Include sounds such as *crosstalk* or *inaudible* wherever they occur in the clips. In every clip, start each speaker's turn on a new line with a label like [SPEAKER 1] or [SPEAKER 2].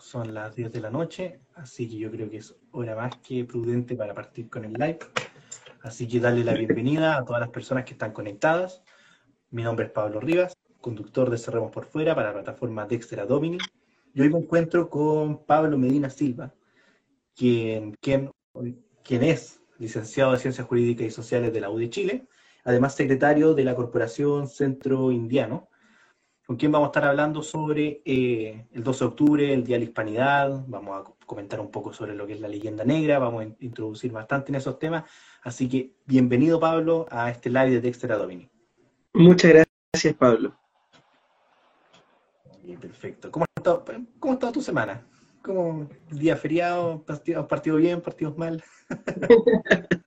[SPEAKER 1] son las 10 de la noche, así que yo creo que es hora más que prudente para partir con el live. Así que darle la bienvenida a todas las personas que están conectadas. Mi nombre es Pablo Rivas, conductor de Cerremos por Fuera para la plataforma Dexter Domini. Y hoy me encuentro con Pablo Medina Silva, quien, quien, quien es licenciado de Ciencias Jurídicas y Sociales de la U de Chile, además secretario de la Corporación Centro Indiano, con quien vamos a estar hablando sobre eh, el 12 de octubre, el Día de la Hispanidad, vamos a comentar un poco sobre lo que es la leyenda negra, vamos a introducir bastante en esos temas, así que bienvenido Pablo a este live de Dexter Domini.
[SPEAKER 2] Muchas gracias Pablo.
[SPEAKER 1] perfecto. ¿Cómo ha, estado, ¿Cómo ha estado tu semana? ¿Cómo día feriado? ¿Partido, partido bien? ¿Partidos mal? *laughs*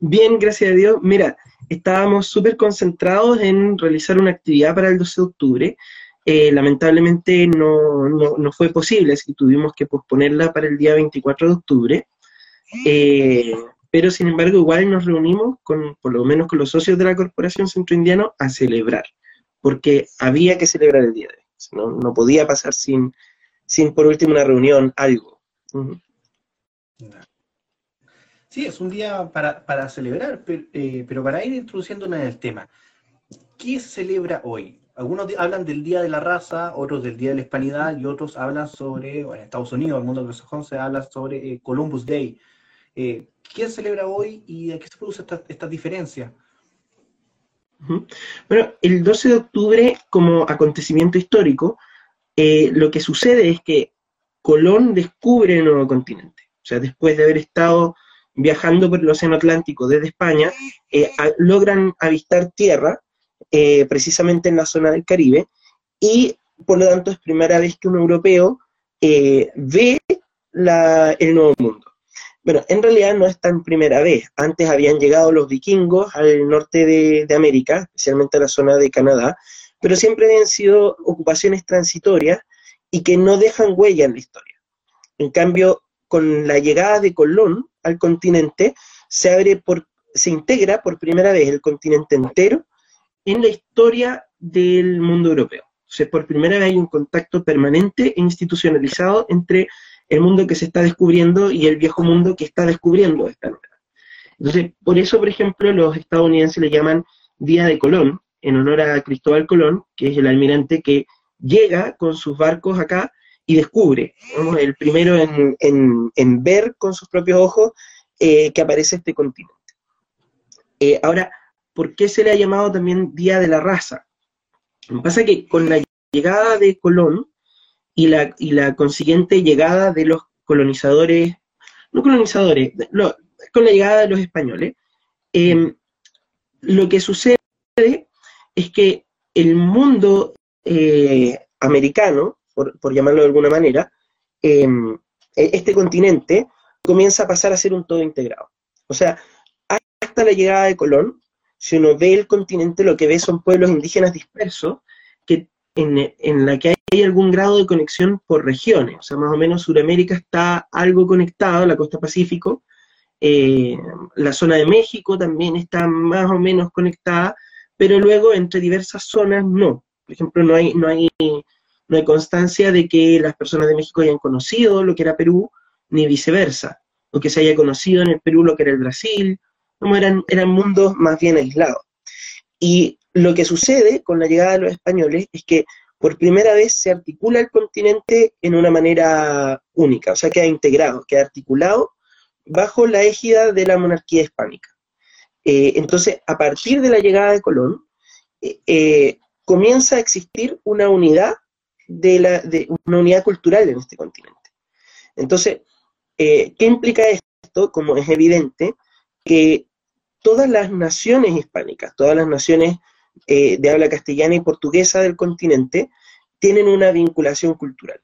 [SPEAKER 2] bien, gracias a Dios. Mira, estábamos súper concentrados en realizar una actividad para el 12 de octubre. Eh, lamentablemente no, no, fue posible, así que tuvimos que posponerla para el día 24 de octubre. Eh, pero sin embargo, igual nos reunimos, con, por lo menos con los socios de la Corporación Centro Indiano, a celebrar, porque había que celebrar el día de hoy. No, podía pasar sin, sin, por último, una reunión, algo.
[SPEAKER 1] Sí, es un día para, celebrar, eh, pero, para ir introduciéndonos en el tema, ¿qué se celebra hoy? Algunos hablan del Día de la Raza, otros del Día de la Hispanidad y otros hablan sobre, bueno, en Estados Unidos, el mundo anglosajón, se habla sobre eh, Columbus Day. Eh, ¿Quién celebra hoy y de qué se produce esta, esta diferencia?
[SPEAKER 2] Bueno, el 12 de octubre, como acontecimiento histórico, lo que sucede es que Colón descubre el nuevo continente. O sea, después de haber estado viajando por el Océano Atlántico desde España, eh, logran avistar tierra, eh, precisamente en la zona del Caribe, y por lo tanto es primera vez que un europeo eh, ve el Nuevo Mundo. Bueno, en realidad no es tan primera vez. Antes habían llegado los vikingos al norte de, de América, especialmente a la zona de Canadá, pero siempre habían sido ocupaciones transitorias y que no dejan huella en la historia. En cambio, con la llegada de Colón, al continente, se abre por, se integra por primera vez el continente entero en la historia del mundo europeo. O sea, por primera vez hay un contacto permanente e institucionalizado entre el mundo que se está descubriendo y el viejo mundo que está descubriendo esta nueva. Entonces, por eso, por ejemplo, los estadounidenses le llaman Día de Colón, en honor a Cristóbal Colón, que es el almirante que llega con sus barcos acá y descubre, el primero en, ver con sus propios ojos eh, que aparece este continente. Eh, ahora, ¿por qué se le ha llamado también Día de la Raza? Pasa que con la llegada de Colón y la, y la consiguiente llegada de los colonizadores, no colonizadores, con la llegada de los españoles, em, lo que sucede es que el mundo eh, americano por, llamarlo de alguna manera, em, e, este continente comienza a pasar a ser un todo integrado. O sea, hasta la llegada de Colón, si uno ve el continente, lo que ve son pueblos indígenas dispersos, que en, la que hay algún grado de conexión por regiones. O sea, más o menos Sudamérica está algo conectado, la costa Pacífico, eh, la zona de México también está más o menos conectada, pero luego entre diversas zonas no. Por ejemplo, no hay, no hay no hay constancia de que las personas de México hayan conocido lo que era Perú, ni viceversa, o que se haya conocido en el Perú lo que era el Brasil, como eran, eran mundos más bien aislados. Y lo que sucede con la llegada de los españoles es que por primera vez se articula el continente en una manera única, o sea, queda integrado, queda articulado bajo la égida de la monarquía hispánica. Eh, entonces, a partir de la llegada de Colón, eh, eh, comienza a existir una unidad de, la, de una unidad cultural en este continente. Entonces, eh, ¿qué implica esto? Como es evidente, que todas las naciones hispánicas, todas las naciones eh, de habla castellana y portuguesa del continente, tienen una vinculación cultural.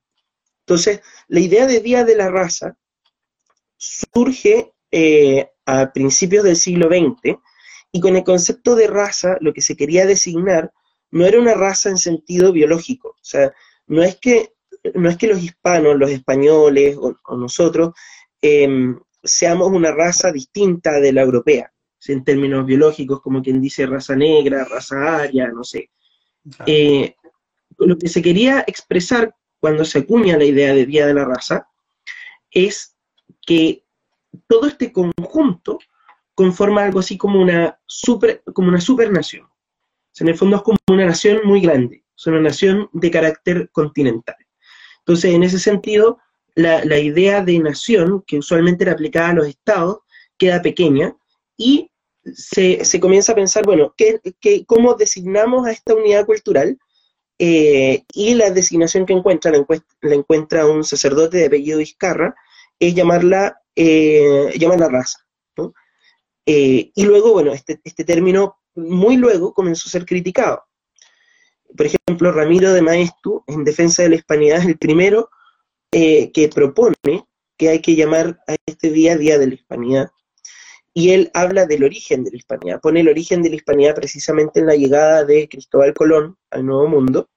[SPEAKER 2] Entonces, la idea de Día de la Raza surge eh, a principios del siglo XX y con el concepto de raza lo que se quería designar no era una raza en sentido biológico, o sea, no es que, no es que los hispanos, los españoles o, nosotros em, seamos una raza distinta de la europea, en términos biológicos, como quien dice raza negra, raza aria, no sé. Eh, lo que se quería expresar cuando se acuña la idea de Día de la Raza, es que todo este conjunto conforma algo así como una super, como una supernación. en el fondo es como una nación muy grande, es una nación de carácter continental. Entonces, en ese sentido, la, idea de nación, que usualmente era aplicada a los estados, queda pequeña y se, comienza a pensar, bueno, ¿qué, cómo designamos a esta unidad cultural? Eh, y la designación que encuentra, la, encuentra un sacerdote de apellido Vizcarra, es llamarla, eh, llamarla raza. Eh, y luego, bueno, este, este término muy luego comenzó a ser criticado. Por ejemplo, Ramiro de Maestu, en defensa de la hispanidad, es el primero eh, que propone que hay que llamar a este día Día de la Hispanidad. Y él habla del origen de la hispanidad, pone el origen de la hispanidad precisamente en la llegada de Cristóbal Colón al Nuevo Mundo,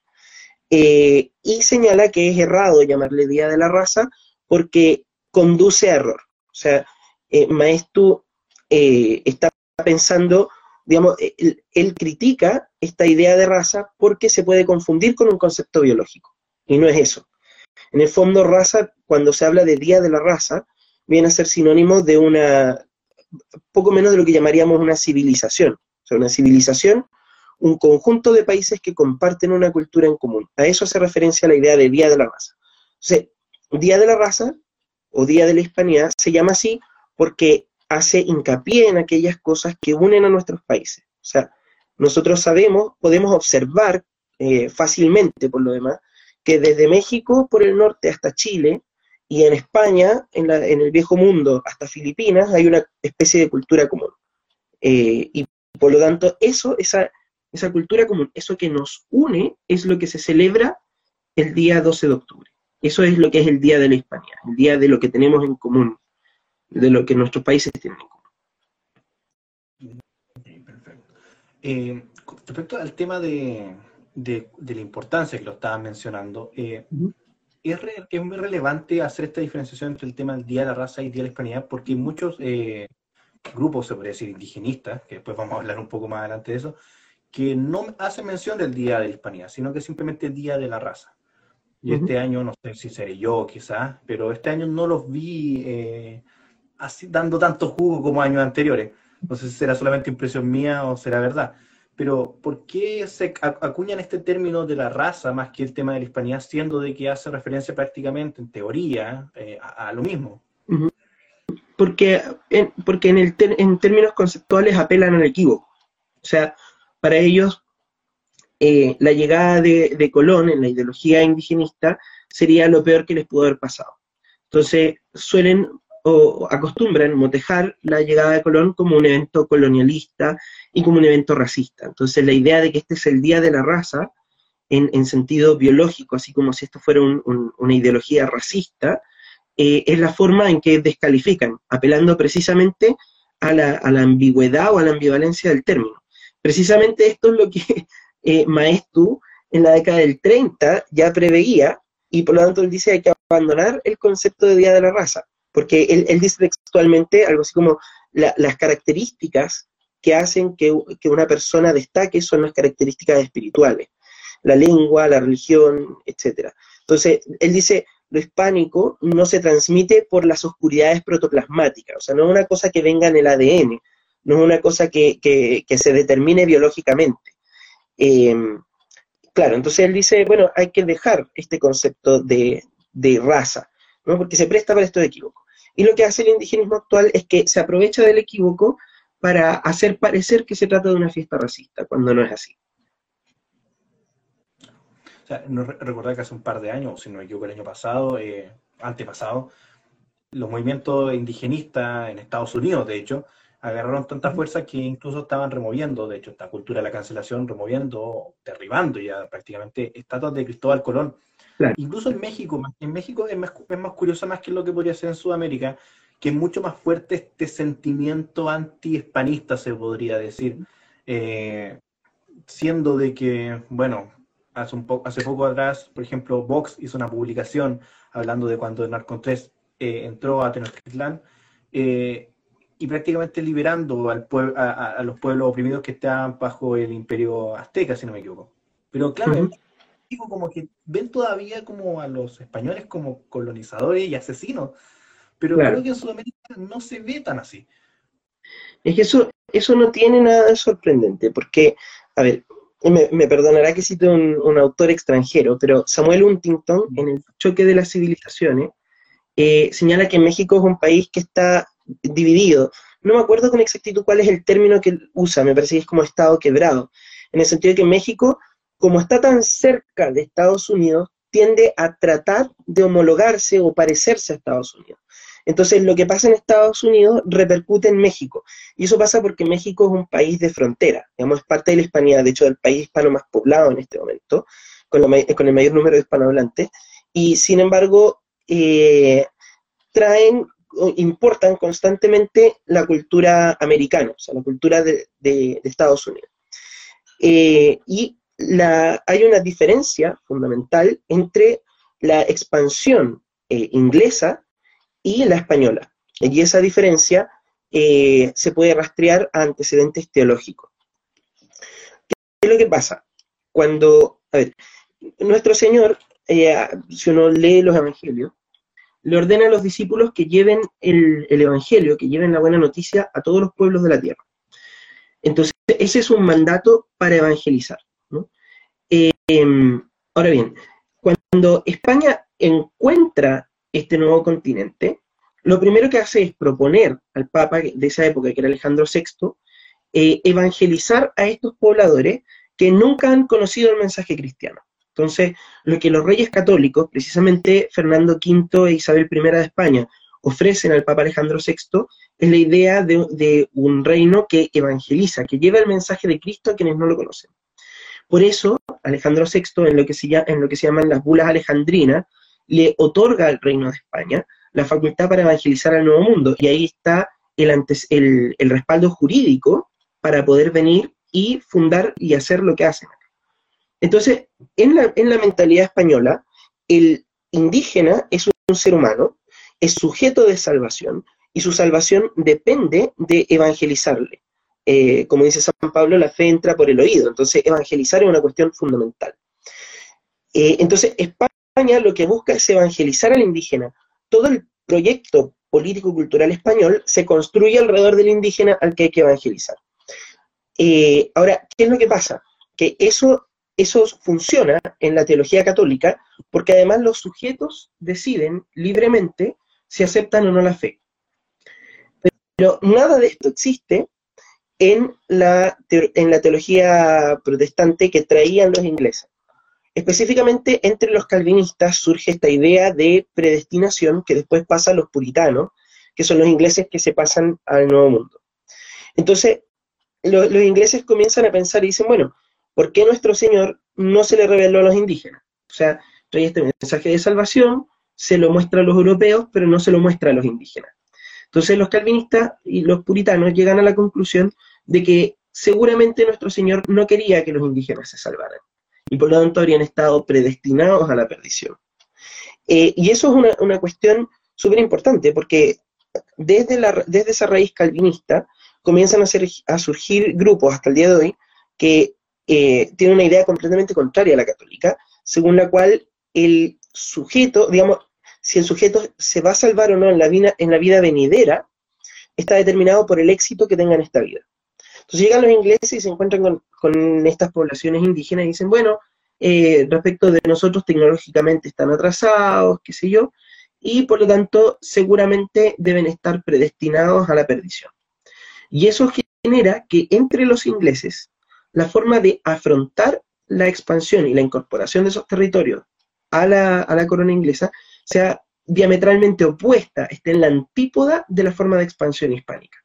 [SPEAKER 2] y señala que es errado llamarle Día de la Raza porque conduce a error. O sea, eh, Maestu eh, está pensando, digamos, él, critica esta idea de raza porque se puede confundir con un concepto biológico, y no es eso. En el fondo, raza, cuando se habla de Día de la Raza, viene a ser sinónimo de una, poco menos de lo que llamaríamos una civilización. O sea, una civilización, un conjunto de países que comparten una cultura en común. A eso hace referencia la idea de Día de la Raza. Entonces, Día de la Raza o Día de la Hispanidad se llama así porque hace hincapié en aquellas cosas que unen a nuestros países. O sea, nosotros sabemos, podemos observar eh, fácilmente, por lo demás, que desde México por el norte hasta Chile y en España, en, el viejo mundo, hasta Filipinas, hay una especie de cultura común. Eh, y por lo tanto, eso, esa, esa cultura común, eso que nos une, es lo que se celebra el día 12 de octubre. Eso es lo que es el Día de la Hispanidad, el día de lo que tenemos en común, de lo que nuestros países tienen en común.
[SPEAKER 1] perfecto. Eh, respecto al tema de, la importancia que lo estaban mencionando, eh, es, muy relevante hacer esta diferenciación entre el tema del Día de la Raza y Día de la Hispanidad, porque muchos eh, grupos, se podría decir, indigenistas, que después vamos a hablar un poco más adelante de eso, que no hacen mención del Día de la Hispanidad, sino que simplemente el Día de la Raza. Y este año, no sé si seré yo quizás, pero este año no los vi eh, así dando tanto jugo como años anteriores. No sé si será solamente impresión mía o será verdad. Pero ¿por qué se acuñan este término de la raza más que el tema de la hispanidad, siendo de que hace referencia prácticamente, en teoría, eh, a, lo mismo?
[SPEAKER 2] Porque, en, porque en, el en términos conceptuales apelan al equívoco. O sea, para ellos eh, la llegada de, Colón en la ideología indigenista sería lo peor que les pudo haber pasado. Entonces, suelen o acostumbran motejar la llegada de Colón como un evento colonialista y como un evento racista. Entonces, la idea de que este es el Día de la Raza, en, sentido biológico, así como si esto fuera una ideología racista, eh, es la forma en que descalifican, apelando precisamente a la, a la ambigüedad o a la ambivalencia del término. Precisamente esto es lo que *laughs* eh, Maestu en la década del 30 ya preveía, y por lo tanto él dice hay que abandonar el concepto de Día de la Raza, porque él, dice textualmente algo así como las características que hacen que, una persona destaque son las características espirituales, la lengua, la religión, etc. Entonces, él dice, lo hispánico no se transmite por las oscuridades protoplasmáticas, o sea, no es una cosa que venga en el ADN, no es una cosa que, se determine biológicamente. Em, claro, entonces él dice, bueno, hay que dejar este concepto de, raza, ¿no? porque se presta para estos equívocos. Y lo que hace el indigenismo actual es que se aprovecha del equívoco para hacer parecer que se trata de una fiesta racista, cuando no es así.
[SPEAKER 1] O sea, no recordar que hace un par de años, si no me equivoco, el año pasado, eh, antepasado, los movimientos indigenistas en Estados Unidos, de hecho, agarraron tanta fuerza que incluso estaban removiendo, de hecho, esta cultura de la cancelación, removiendo, derribando ya prácticamente estatuas de Cristóbal Colón. Incluso en México, en México es más, es más curioso más que lo que podría ser en Sudamérica, que es mucho más fuerte este sentimiento anti-hispanista, se podría decir, eh, siendo de que, bueno, hace, un hace poco atrás, por ejemplo, Vox hizo una publicación hablando de cuando el Narco 3 eh, entró a Tenochtitlán, eh, y prácticamente liberando al a, los pueblos oprimidos que estaban bajo el imperio azteca, si no me equivoco. Pero claro, México como que ven todavía como a los españoles como colonizadores y asesinos, pero creo que en Sudamérica no se ve tan así.
[SPEAKER 2] Es que eso, eso no tiene nada de sorprendente, porque, a ver, me, perdonará que cite un, un, autor extranjero, pero Samuel Huntington, en el choque de las civilizaciones, eh, señala que México es un país que está dividido. No me acuerdo con exactitud cuál es el término que usa, me parece que es como estado quebrado, en el sentido de que México, como está tan cerca de Estados Unidos, tiende a tratar de homologarse o parecerse a Estados Unidos. Entonces, lo que pasa en Estados Unidos repercute en México. Y eso pasa porque México es un país de frontera, digamos, es parte de la hispanidad, de hecho, del país hispano más poblado en este momento, con, el mayor número de hispanohablantes. Y sin embargo, eh, traen importan constantemente la cultura americana, o sea, la cultura de, Estados Unidos. Eh, y la, hay una diferencia fundamental entre la expansión eh, inglesa y la española. Y esa diferencia eh, se puede rastrear a antecedentes teológicos. ¿Qué es lo que pasa? Cuando, a ver, nuestro Señor, eh, si uno lee los evangelios, le ordena a los discípulos que lleven el, evangelio, que lleven la buena noticia a todos los pueblos de la tierra. Entonces, ese es un mandato para evangelizar. Eh, ahora bien, cuando España encuentra este nuevo continente, lo primero que hace es proponer al Papa de esa época, que era Alejandro VI, eh, evangelizar a estos pobladores que nunca han conocido el mensaje cristiano. Entonces, lo que los reyes católicos, precisamente Fernando V e Isabel I de España, ofrecen al Papa Alejandro VI es la idea de, de, un reino que evangeliza, que lleva el mensaje de Cristo a quienes no lo conocen. Por eso, Alejandro VI, en lo que se, en lo que se llaman las bulas alejandrinas, le otorga al Reino de España la facultad para evangelizar al Nuevo Mundo. Y ahí está el, el, el respaldo jurídico para poder venir y fundar y hacer lo que hacen. Entonces, en la, en la mentalidad española, el indígena es un ser humano, es sujeto de salvación, y su salvación depende de evangelizarle. Eh, como dice San Pablo, la fe entra por el oído, entonces evangelizar es una cuestión fundamental. Eh, entonces, España lo que busca es evangelizar al indígena. Todo el proyecto político-cultural español se construye alrededor del indígena al que hay que evangelizar. Eh, ahora, ¿qué es lo que pasa? Que eso, eso funciona en la teología católica porque además los sujetos deciden libremente si aceptan o no la fe. Pero nada de esto existe en la, en la teología protestante que traían los ingleses. Específicamente entre los calvinistas surge esta idea de predestinación que después pasa a los puritanos, que son los ingleses que se pasan al Nuevo Mundo. Entonces, los ingleses comienzan a pensar y dicen, bueno, ¿por qué nuestro Señor no se le reveló a los indígenas? O sea, trae este mensaje de salvación, se lo muestra a los europeos, pero no se lo muestra a los indígenas. Entonces los calvinistas y los puritanos llegan a la conclusión de que seguramente nuestro Señor no quería que los indígenas se salvaran y por lo tanto habrían estado predestinados a la perdición. Eh, y eso es una, cuestión súper importante, porque desde, la, desde esa raíz calvinista comienzan a, a surgir grupos hasta el día de hoy que eh, tienen una idea completamente contraria a la católica, según la cual el sujeto, digamos, si el sujeto se va a salvar o no en la vida, en la vida venidera, está determinado por el éxito que tenga en esta vida. Entonces llegan los ingleses y se encuentran con, estas poblaciones indígenas y dicen, bueno, eh, respecto de nosotros tecnológicamente están atrasados, qué sé yo, y por lo tanto seguramente deben estar predestinados a la perdición. Y eso genera que entre los ingleses la forma de afrontar la expansión y la incorporación de esos territorios a la, a la corona inglesa sea diametralmente opuesta, esté en la antípoda de la forma de expansión hispánica.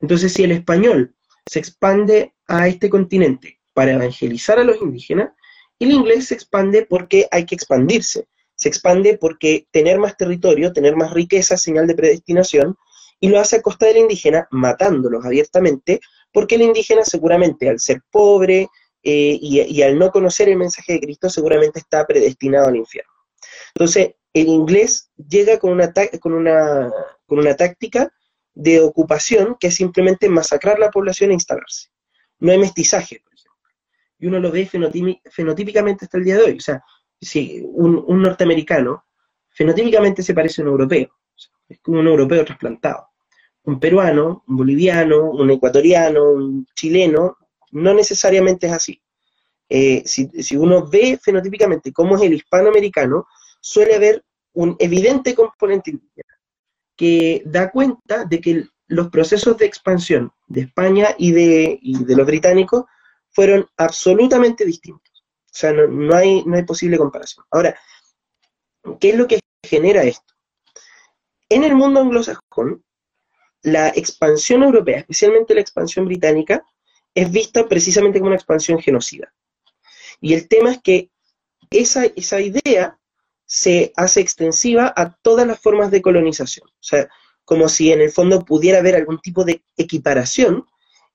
[SPEAKER 2] Entonces, si el español se expande a este continente para evangelizar a los indígenas, y el inglés se expande porque hay que expandirse. Se expande porque tener más territorio, tener más riqueza, señal de predestinación, y lo hace a costa del indígena, matándolos abiertamente, porque el indígena seguramente al ser pobre eh, y, al no conocer el mensaje de Cristo, seguramente está predestinado al infierno. Entonces, el inglés llega con una, con una, con una táctica de ocupación que es simplemente masacrar la población e instalarse. No hay mestizaje, por ejemplo. y uno lo ve fenotípicamente hasta el día de hoy. O sea, si un, norteamericano fenotípicamente se parece a un europeo, es como un europeo trasplantado. Un peruano, un boliviano, un ecuatoriano, un chileno, no necesariamente es así. Eh, si, si, uno ve fenotípicamente cómo es el hispanoamericano, suele haber un evidente componente indígena que da cuenta de que los procesos de expansión de España y de, de los británicos fueron absolutamente distintos. O sea, no, hay, no hay posible comparación. Ahora, ¿qué es lo que genera esto? En el mundo anglosajón, la expansión europea, especialmente la expansión británica, es vista precisamente como una expansión genocida. Y el tema es que esa, esa idea se hace extensiva a todas las formas de colonización. O sea, como si en el fondo pudiera haber algún tipo de equiparación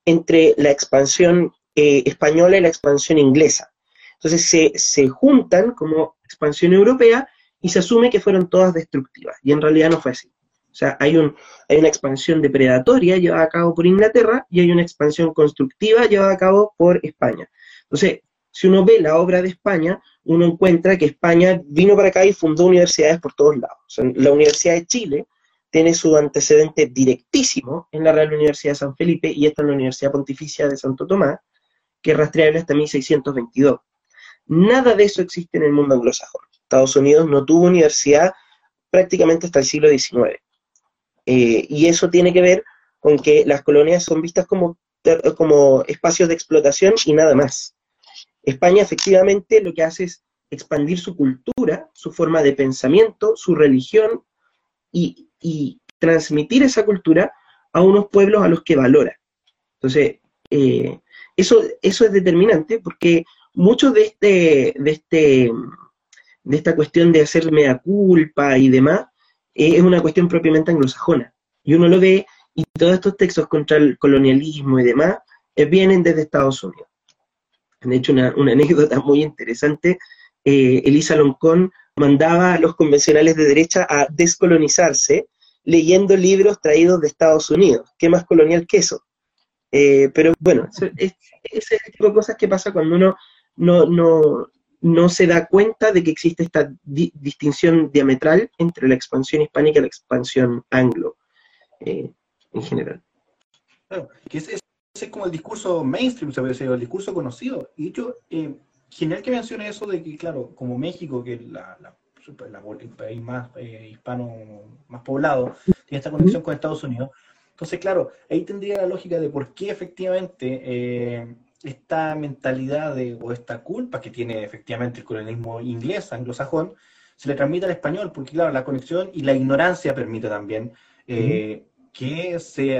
[SPEAKER 2] entre la expansión eh, española y la expansión inglesa. Entonces se, se, juntan como expansión europea y se asume que fueron todas destructivas, y en realidad no fue así. O sea, hay, un, hay una expansión depredatoria llevada a cabo por Inglaterra y hay una expansión constructiva llevada a cabo por España. Entonces, si uno ve la obra de España, uno encuentra que España vino para acá y fundó universidades por todos lados. la Universidad de Chile tiene su antecedente directísimo en la Real Universidad de San Felipe y esta es la Universidad Pontificia de Santo Tomás, que es rastreable hasta 1622. Nada de eso existe en el mundo anglosajón. Estados Unidos no tuvo universidad prácticamente hasta el siglo XIX. Eh, y eso tiene que ver con que las colonias son vistas como, como espacios de explotación y nada más. España efectivamente lo que hace es expandir su cultura, su forma de pensamiento, su religión y, transmitir esa cultura a unos pueblos a los que valora. Entonces, eh, eso, eso es determinante porque mucho de este, de este, de esta cuestión de hacerme a culpa y demás, eh, es una cuestión propiamente anglosajona. Y uno lo ve, y todos estos textos contra el colonialismo y demás, eh, vienen desde Estados Unidos han hecho una, anécdota muy interesante. Eh, Elisa Loncón mandaba a los convencionales de derecha a descolonizarse leyendo libros traídos de Estados Unidos. ¿Qué más colonial que eso? Eh, pero bueno, es, ese tipo de cosas que pasa cuando uno no, no, se da cuenta de que existe esta distinción diametral entre la expansión hispánica y la expansión anglo eh, en general.
[SPEAKER 1] Claro, que es, es como el discurso mainstream, se puede decir, el discurso conocido. Y de eh, genial que mencione eso de que, claro, como México, que es la, el país más eh, hispano, más poblado, tiene esta conexión con Estados Unidos. Entonces, claro, ahí tendría la lógica de por qué efectivamente eh, esta mentalidad de, o esta culpa que tiene efectivamente el colonialismo inglés, anglosajón, se le transmite al español, porque claro, la conexión y la ignorancia permite también que se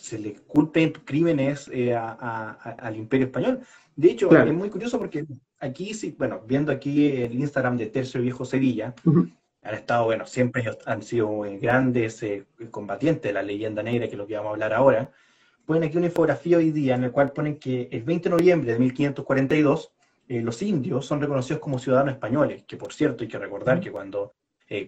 [SPEAKER 1] se le culpen crímenes eh, al imperio español. De hecho, es muy curioso porque aquí, sí, bueno, viendo aquí el Instagram de Tercio Viejo Sevilla, han estado, bueno, siempre han sido grandes eh, combatientes de la leyenda negra, que es lo que vamos a hablar ahora. Ponen aquí una infografía hoy día en la cual ponen que el 20 de noviembre de 1542 eh, los indios son reconocidos como ciudadanos españoles, que por cierto hay que recordar que cuando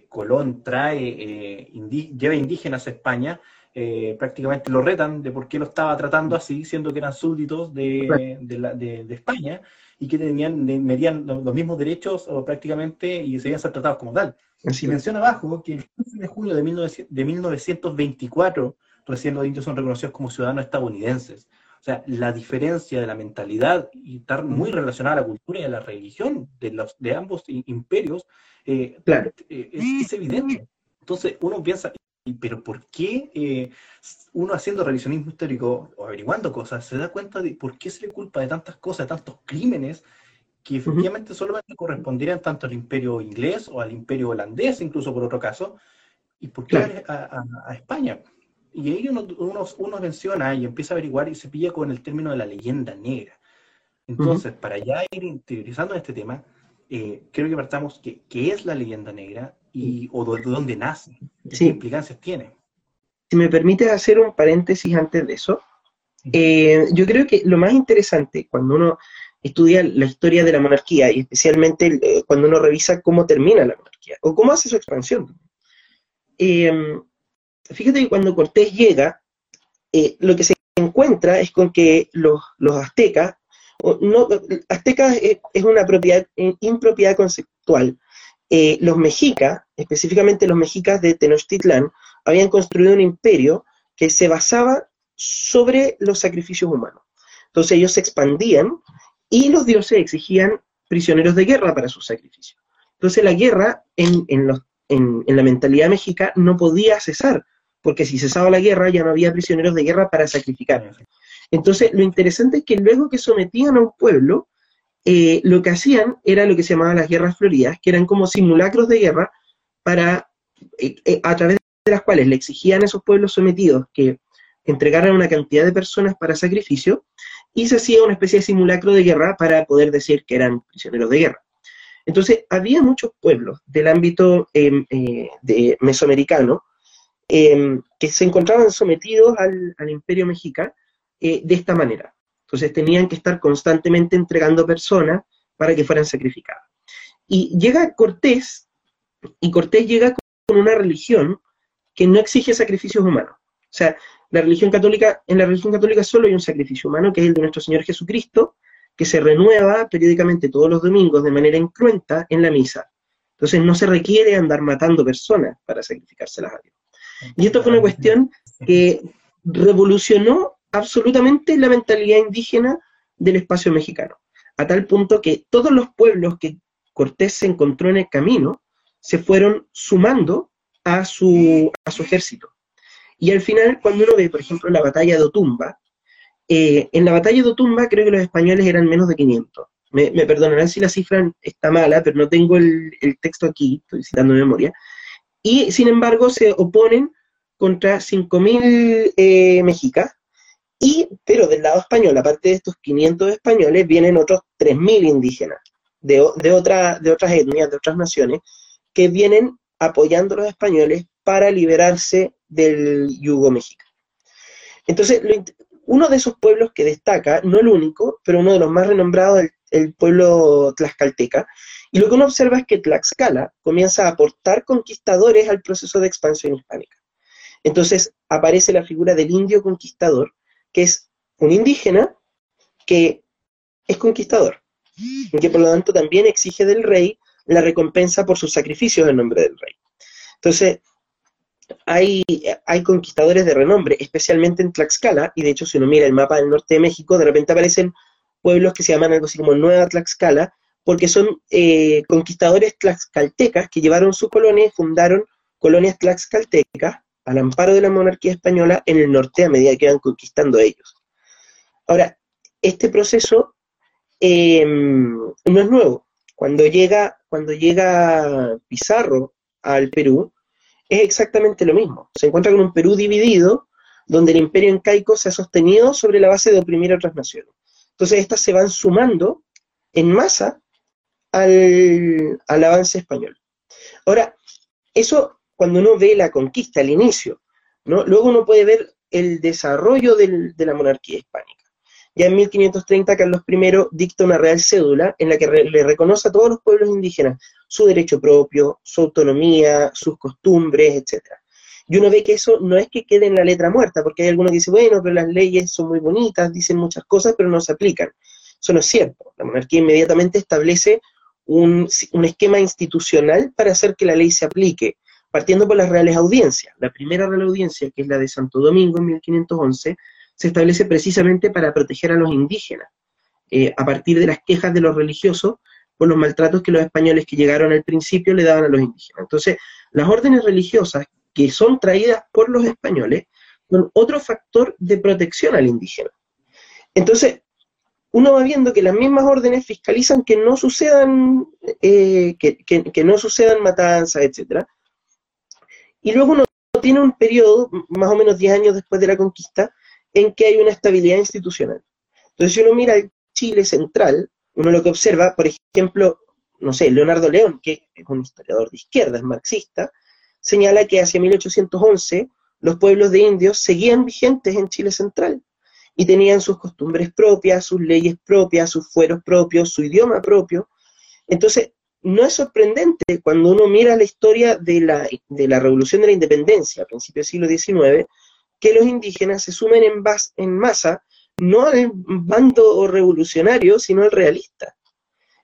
[SPEAKER 1] Colón trae, lleva indígenas a España, eh, prácticamente lo retan de por qué lo estaba tratando así, siendo que eran súbditos de, de, España y que tenían, medían los mismos derechos o prácticamente y se debían ser tratados como tal. Así menciona abajo que el 15 de junio de, 1924 recién los indios son reconocidos como ciudadanos estadounidenses. O sea, la diferencia de la mentalidad y estar muy relacionada a la cultura y a la religión de, los, de ambos imperios eh, claro. Eh, es, evidente. Entonces uno piensa, pero ¿por qué eh, uno haciendo revisionismo histórico o averiguando cosas se da cuenta de por qué se le culpa de tantas cosas, de tantos crímenes que efectivamente solamente corresponderían tanto al imperio inglés o al imperio holandés, incluso por otro caso, y por qué a, España? Y ahí uno, uno, menciona y empieza a averiguar y se pilla con el término de la leyenda negra. Entonces, para ya ir interiorizando en este tema, eh, creo que partamos que, qué es la leyenda negra y, o de dónde nace, qué implicancias tiene.
[SPEAKER 2] Si me permite hacer un paréntesis antes de eso, eh, yo creo que lo más interesante cuando uno estudia la historia de la monarquía y especialmente eh, cuando uno revisa cómo termina la monarquía o cómo hace su expansión. Eh, fíjate que cuando Cortés llega, lo que se encuentra es con que los, los aztecas no, azteca es, una propiedad, eh, impropiedad conceptual. Eh, los mexicas, específicamente los mexicas de Tenochtitlán, habían construido un imperio que se basaba sobre los sacrificios humanos. Entonces ellos se expandían y los dioses exigían prisioneros de guerra para sus sacrificios. Entonces la guerra en, en la mentalidad mexica no podía cesar, porque si cesaba la guerra ya no había prisioneros de guerra para sacrificar. Entonces, lo interesante es que luego que sometían a un pueblo, eh, lo que hacían era lo que se llamaban las guerras floridas, que eran como simulacros de guerra para, eh, eh, a través de las cuales le exigían a esos pueblos sometidos que entregaran una cantidad de personas para sacrificio, y se hacía una especie de simulacro de guerra para poder decir que eran prisioneros de guerra. Entonces, había muchos pueblos del ámbito em, de mesoamericano em, que se encontraban sometidos al, al imperio mexica eh, de esta manera. Entonces tenían que estar constantemente entregando personas para que fueran sacrificadas. Y llega Cortés, y Cortés llega con una religión que no exige sacrificios humanos. O sea, la religión católica, en la religión católica solo hay un sacrificio humano, que es el de nuestro Señor Jesucristo, que se renueva periódicamente todos los domingos de manera incruenta en la misa. Entonces no se requiere andar matando personas para sacrificárselas a Dios. Y esto fue una cuestión que revolucionó absolutamente la mentalidad indígena del espacio mexicano, a tal punto que todos los pueblos que Cortés se encontró en el camino se fueron sumando a su, a su ejército. Y al final, cuando uno ve, por ejemplo, la batalla de Otumba, eh, en la batalla de Otumba creo que los españoles eran menos de 500. Me, perdonarán si la cifra está mala, pero no tengo el, texto aquí, estoy citando de memoria. Y sin embargo se oponen contra 5.000 eh, mexicas y, pero del lado español, aparte de estos 500 españoles, vienen otros 3.000 indígenas de, de, otra, de otras etnias, de otras naciones, que vienen apoyando a los españoles para liberarse del yugo mexicano. Entonces, uno de esos pueblos que destaca, no el único, pero uno de los más renombrados, el, el pueblo tlaxcalteca, y lo que uno observa es que Tlaxcala comienza a aportar conquistadores al proceso de expansión hispánica. Entonces aparece la figura del indio conquistador, que es un indígena que es conquistador, y que por lo tanto también exige del rey la recompensa por sus sacrificios en nombre del rey. Entonces, hay, hay conquistadores de renombre, especialmente en Tlaxcala, y de hecho si uno mira el mapa del norte de México, de repente aparecen pueblos que se llaman algo así como Nueva Tlaxcala, porque son eh, conquistadores tlaxcaltecas que llevaron su colonia y fundaron colonias tlaxcaltecas al amparo de la monarquía española en el norte a medida que iban conquistando ellos. Ahora, este proceso em, no es nuevo. Cuando llega, cuando llega Pizarro al Perú, es exactamente lo mismo. Se encuentra con un Perú dividido, donde el imperio incaico se ha sostenido sobre la base de oprimir a otras naciones. Entonces, estas se van sumando en masa al, al avance español. Ahora, eso cuando uno ve la conquista, el inicio, ¿no? Luego uno puede ver el desarrollo de la monarquía hispánica. Ya en 1530 Carlos I dicta una real cédula en la que le reconoce a todos los pueblos indígenas su derecho propio, su autonomía, sus costumbres, etc. Y uno ve que eso no es que quede en la letra muerta, porque hay algunos que dicen, bueno, pero las leyes son muy bonitas, dicen muchas cosas, pero no se aplican. Eso no es cierto. La monarquía inmediatamente establece un, un esquema institucional para hacer que la ley se aplique partiendo por las reales audiencias. La primera real audiencia, que es la de Santo Domingo en 1511, se establece precisamente para proteger a los indígenas, eh, a partir de las quejas de los religiosos por los maltratos que los españoles que llegaron al principio le daban a los indígenas. Entonces, las órdenes religiosas que son traídas por los españoles son otro factor de protección al indígena. Entonces, uno va viendo que las mismas órdenes fiscalizan que no sucedan, eh, que, que, no sucedan matanzas, etcétera, y luego uno tiene un periodo, más o menos 10 años después de la conquista, en que hay una estabilidad institucional. Entonces, si uno mira el Chile central, uno lo que observa, por ejemplo, no sé, Leonardo León, que es un historiador de izquierda, es marxista, señala que hacia 1811 los pueblos de indios seguían vigentes en Chile central y tenían sus costumbres propias, sus leyes propias, sus fueros propios, su idioma propio. Entonces, no es sorprendente cuando uno mira la historia de la, de la revolución de la independencia a principios del siglo XIX, que los indígenas se sumen en, en masa no al bando revolucionario, sino al realista.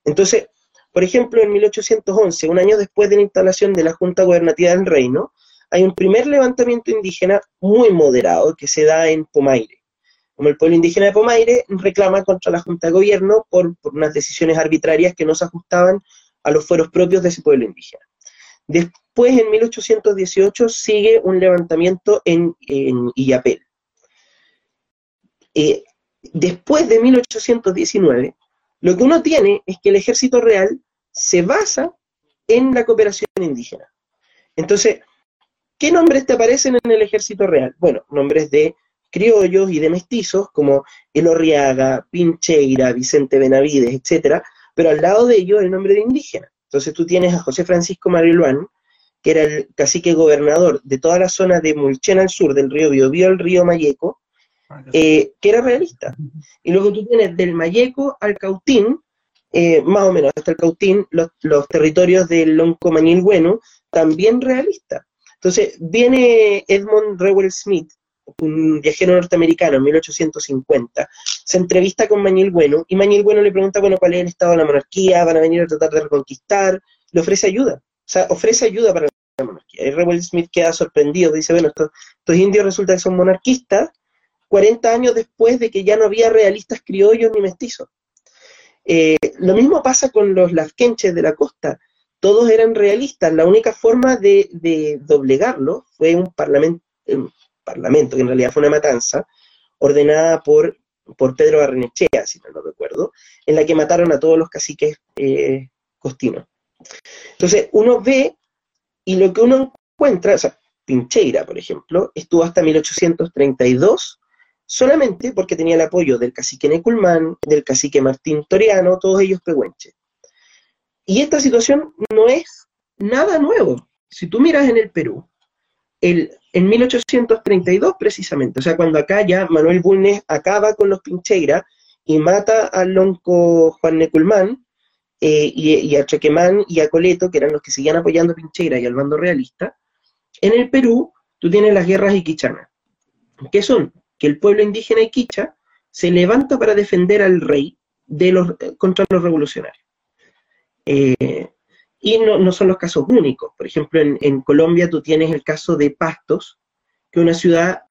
[SPEAKER 2] Entonces, por ejemplo, en 1811, un año después de la instalación de la Junta Gubernativa del Reino, hay un primer levantamiento indígena muy moderado que se da en Pomaire. Como el pueblo indígena de Pomaire reclama contra la Junta de Gobierno por, unas decisiones arbitrarias que no se ajustaban a los fueros propios de ese pueblo indígena. Después, en 1818, sigue un levantamiento en, en. Eh, después de 1819, lo que uno tiene es que el ejército real se basa en la cooperación indígena. Entonces, ¿qué nombres te aparecen en el ejército real? Bueno, nombres de criollos y de mestizos como Elorriaga, Pincheira, Vicente Benavides, etcétera, pero al lado de ellos el nombre de indígena. Entonces tú tienes a José Francisco Mariluán, que era el cacique gobernador de toda la zona de Mulchen al sur, del río Biobío al río Mayeco, ah, eh, que era realista. Y luego tú tienes del Mayeco al Cautín, eh, más o menos hasta el Cautín, los, territorios del Lonco Mañil Bueno, también realista. Entonces viene Edmund Rowell Smith, un viajero norteamericano en 1850, se entrevista con Mañil Bueno y Mañil Bueno le pregunta, bueno, ¿cuál es el estado de la monarquía? ¿Van a venir a tratar de reconquistar? Le ofrece ayuda, sea, ofrece ayuda para la monarquía. Y Rowell Smith queda sorprendido, dice, bueno, estos, indios resulta que son monarquistas 40 años después de que ya no había realistas criollos ni mestizos. Eh, lo mismo pasa con los lasquenches de la costa. Todos eran realistas. La única forma de, de doblegarlo fue un parlamento, Parlamento, que en realidad fue una matanza, ordenada por, por Pedro Barrenechea, si no lo recuerdo, en la que mataron a todos los caciques eh, costinos. Entonces, uno ve y lo que uno encuentra, o sea, Pincheira, por ejemplo, estuvo hasta 1832 solamente porque tenía el apoyo del cacique Neculmán, del cacique Martín Toriano, todos ellos pehuenches. Y esta situación no es nada nuevo. Si tú miras en el Perú, el, en 1832 precisamente, o sea, cuando acá ya Manuel Bulnes acaba con los Pincheira y mata al lonco Juan Neculmán eh, y, a Chequemán y a Coleto, que eran los que seguían apoyando a Pincheira y al bando realista, en el Perú tú tienes las guerras iquichanas, que son que el pueblo indígena iquicha se levanta para defender al rey de los, contra los revolucionarios. Eh, y no, son los casos únicos. Por ejemplo, en, Colombia tú tienes el caso de Pastos, que es una ciudad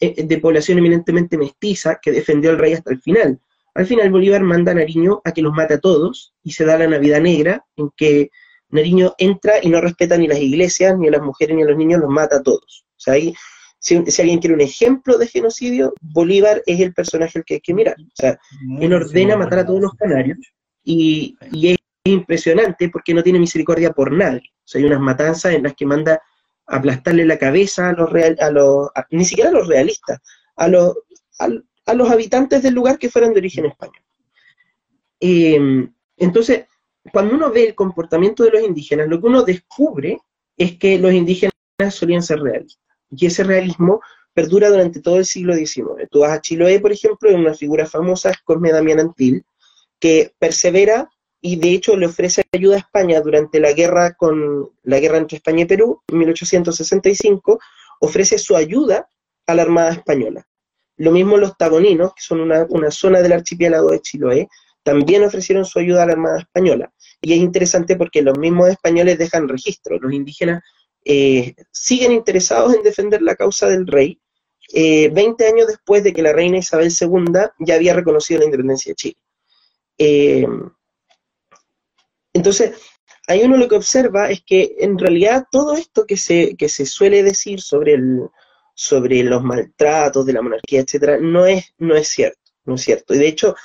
[SPEAKER 2] eh, de población eminentemente mestiza que defendió al rey hasta el final. Al final Bolívar manda a Nariño a que los mate a todos y se da la Navidad Negra, en que Nariño entra y no respeta ni las iglesias, ni a las mujeres, ni a los niños, los mata a todos. O sea, ahí, si, alguien quiere un ejemplo de genocidio, Bolívar es el personaje al que hay que mirar. O sea, él ordena matar a todos los canarios y, y es impresionante porque no tiene misericordia por nadie. O sea, hay unas matanzas en las que manda aplastarle la cabeza a los, real, a los ni siquiera a los realistas, a los, a, los habitantes del lugar que fueran de origen español. Em, entonces, cuando uno ve el comportamiento de los indígenas, lo que uno descubre es que los indígenas solían ser realistas. Y ese realismo perdura durante todo el siglo XIX. Tú vas a Chiloé, por ejemplo, en una figura famosa, Cosme Damián Antil, que persevera y de hecho le ofrece ayuda a España durante la guerra con la guerra entre España y Perú en 1865 ofrece su ayuda a la Armada española. Lo mismo los taboninos, que son una, zona del archipiélago de Chiloé, también ofrecieron su ayuda a la Armada española. Y es interesante porque los mismos españoles dejan registro, los indígenas eh, siguen interesados en defender la causa del rey, eh, 20 años después de que la reina Isabel II ya había reconocido la independencia de Chile. Eh, entonces, ahí uno lo que observa es que en realidad todo esto que se, que se suele decir sobre, el, sobre los maltratos de la monarquía, etcétera, no es, no es cierto, no es cierto. Y de hecho,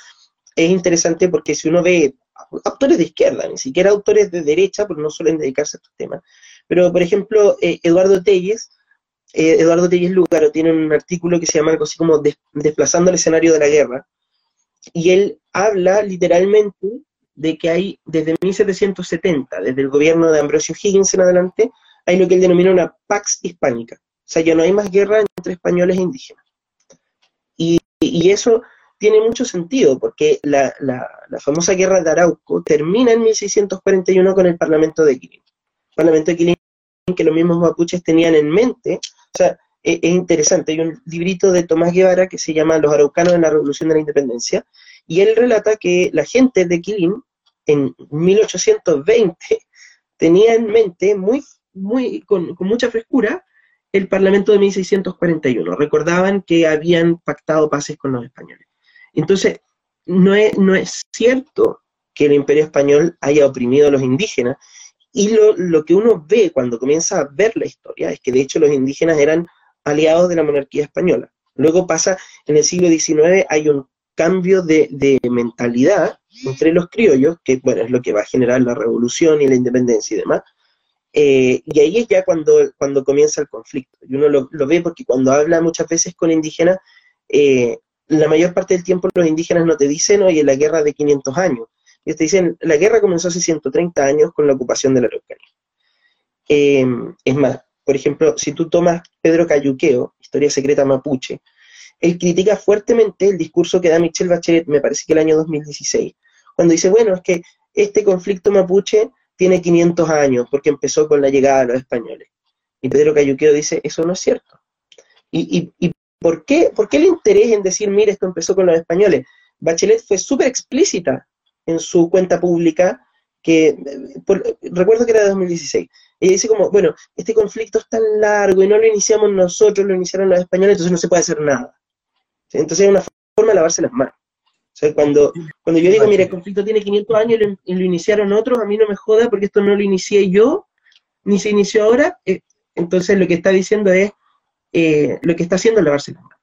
[SPEAKER 2] es interesante porque si uno ve autores de izquierda, ni siquiera autores de derecha, porque no suelen dedicarse a estos temas, pero por ejemplo, eh, Eduardo Telles, eh, Eduardo Telles Lúgaro tiene un artículo que se llama algo así como Desplazando el escenario de la guerra, y él habla literalmente de que hay desde 1770, desde el gobierno de Ambrosio Higgins en adelante, hay lo que él denomina una Pax Hispánica. Sea, ya no hay más guerra entre españoles e indígenas. Y, eso tiene mucho sentido, porque la, famosa guerra de Arauco termina en 1641 con el Parlamento de Quilín. El Parlamento de Quilín que los mismos mapuches tenían en mente. O sea, es, interesante. Hay un librito de Tomás Guevara que se llama Los araucanos en la Revolución de la Independencia, y él relata que la gente de Quilín en 1820 tenía en mente muy, muy, con, con mucha frescura el Parlamento de 1641. Recordaban que habían pactado paces con los españoles. Entonces, no es, no es cierto que el imperio español haya oprimido a los indígenas, y lo, lo, que uno ve cuando comienza a ver la historia es que de hecho los indígenas eran aliados de la monarquía española. Luego pasa, en el siglo XIX hay un cambio de, de, mentalidad entre los criollos, que bueno, es lo que va a generar la revolución y la independencia y demás. Eh, y ahí es ya cuando, cuando comienza el conflicto. Y uno lo, ve porque cuando habla muchas veces con indígenas, eh, la mayor parte del tiempo los indígenas no te dicen, oye, la guerra de 500 años. Ellos te dicen, la guerra comenzó hace 130 años con la ocupación de la Araucanía. Eh, es más, por ejemplo, si tú tomas Pedro Cayuqueo, Historia Secreta Mapuche, él critica fuertemente el discurso que da Michelle Bachelet, me parece que el año 2016, cuando dice, bueno, es que este conflicto mapuche tiene 500 años porque empezó con la llegada de los españoles. Y Pedro Cayuqueo dice, eso no es cierto. ¿Y, y, y por, qué, por qué el interés en decir, mire, esto empezó con los españoles? Bachelet fue súper explícita en su cuenta pública, que por, recuerdo que era de 2016. Ella dice como, bueno, este conflicto es tan largo y no lo iniciamos nosotros, lo iniciaron los españoles, entonces no se puede hacer nada. Entonces es una forma de lavarse las manos. O sea, cuando, cuando yo digo, mira, el conflicto tiene 500 años y lo, y lo, iniciaron otros, a mí no me joda porque esto no lo inicié yo, ni se inició ahora, eh, entonces lo que está diciendo es, eh, lo que está haciendo es lavarse las manos.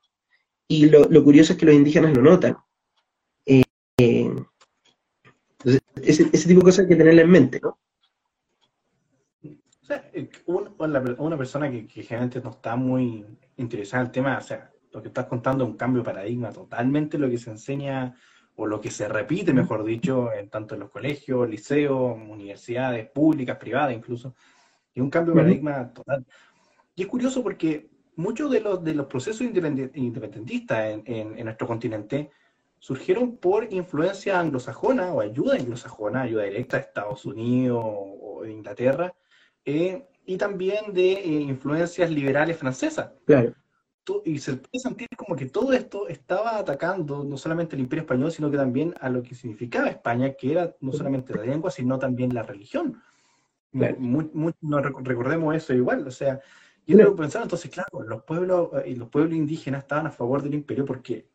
[SPEAKER 2] Y lo, lo, curioso es que los indígenas lo notan. Eh, entonces, ese, ese, tipo de cosas hay que tenerla en mente, ¿no?
[SPEAKER 1] O sea, una, una persona que, que, generalmente no está muy interesada en el tema, o sea, lo que estás contando es un cambio de paradigma totalmente lo que se enseña o lo que se repite, mejor dicho, en tanto en los colegios, liceos, universidades públicas, privadas incluso. Y un cambio de paradigma total. Y es curioso porque muchos de los, de los procesos independentistas en, en, en nuestro continente surgieron por influencia anglosajona o ayuda anglosajona, ayuda directa de Estados Unidos o de Inglaterra, eh, y también de eh, influencias liberales francesas.
[SPEAKER 2] Claro
[SPEAKER 1] y se puede sentir como que todo esto estaba atacando no solamente el imperio español, sino que también a lo que significaba España, que era no solamente la lengua, sino también la religión. Claro. Muy, muy, no recordemos eso igual, o sea, yo claro. pensaba entonces, claro, los pueblos y los pueblos indígenas estaban a favor del imperio porque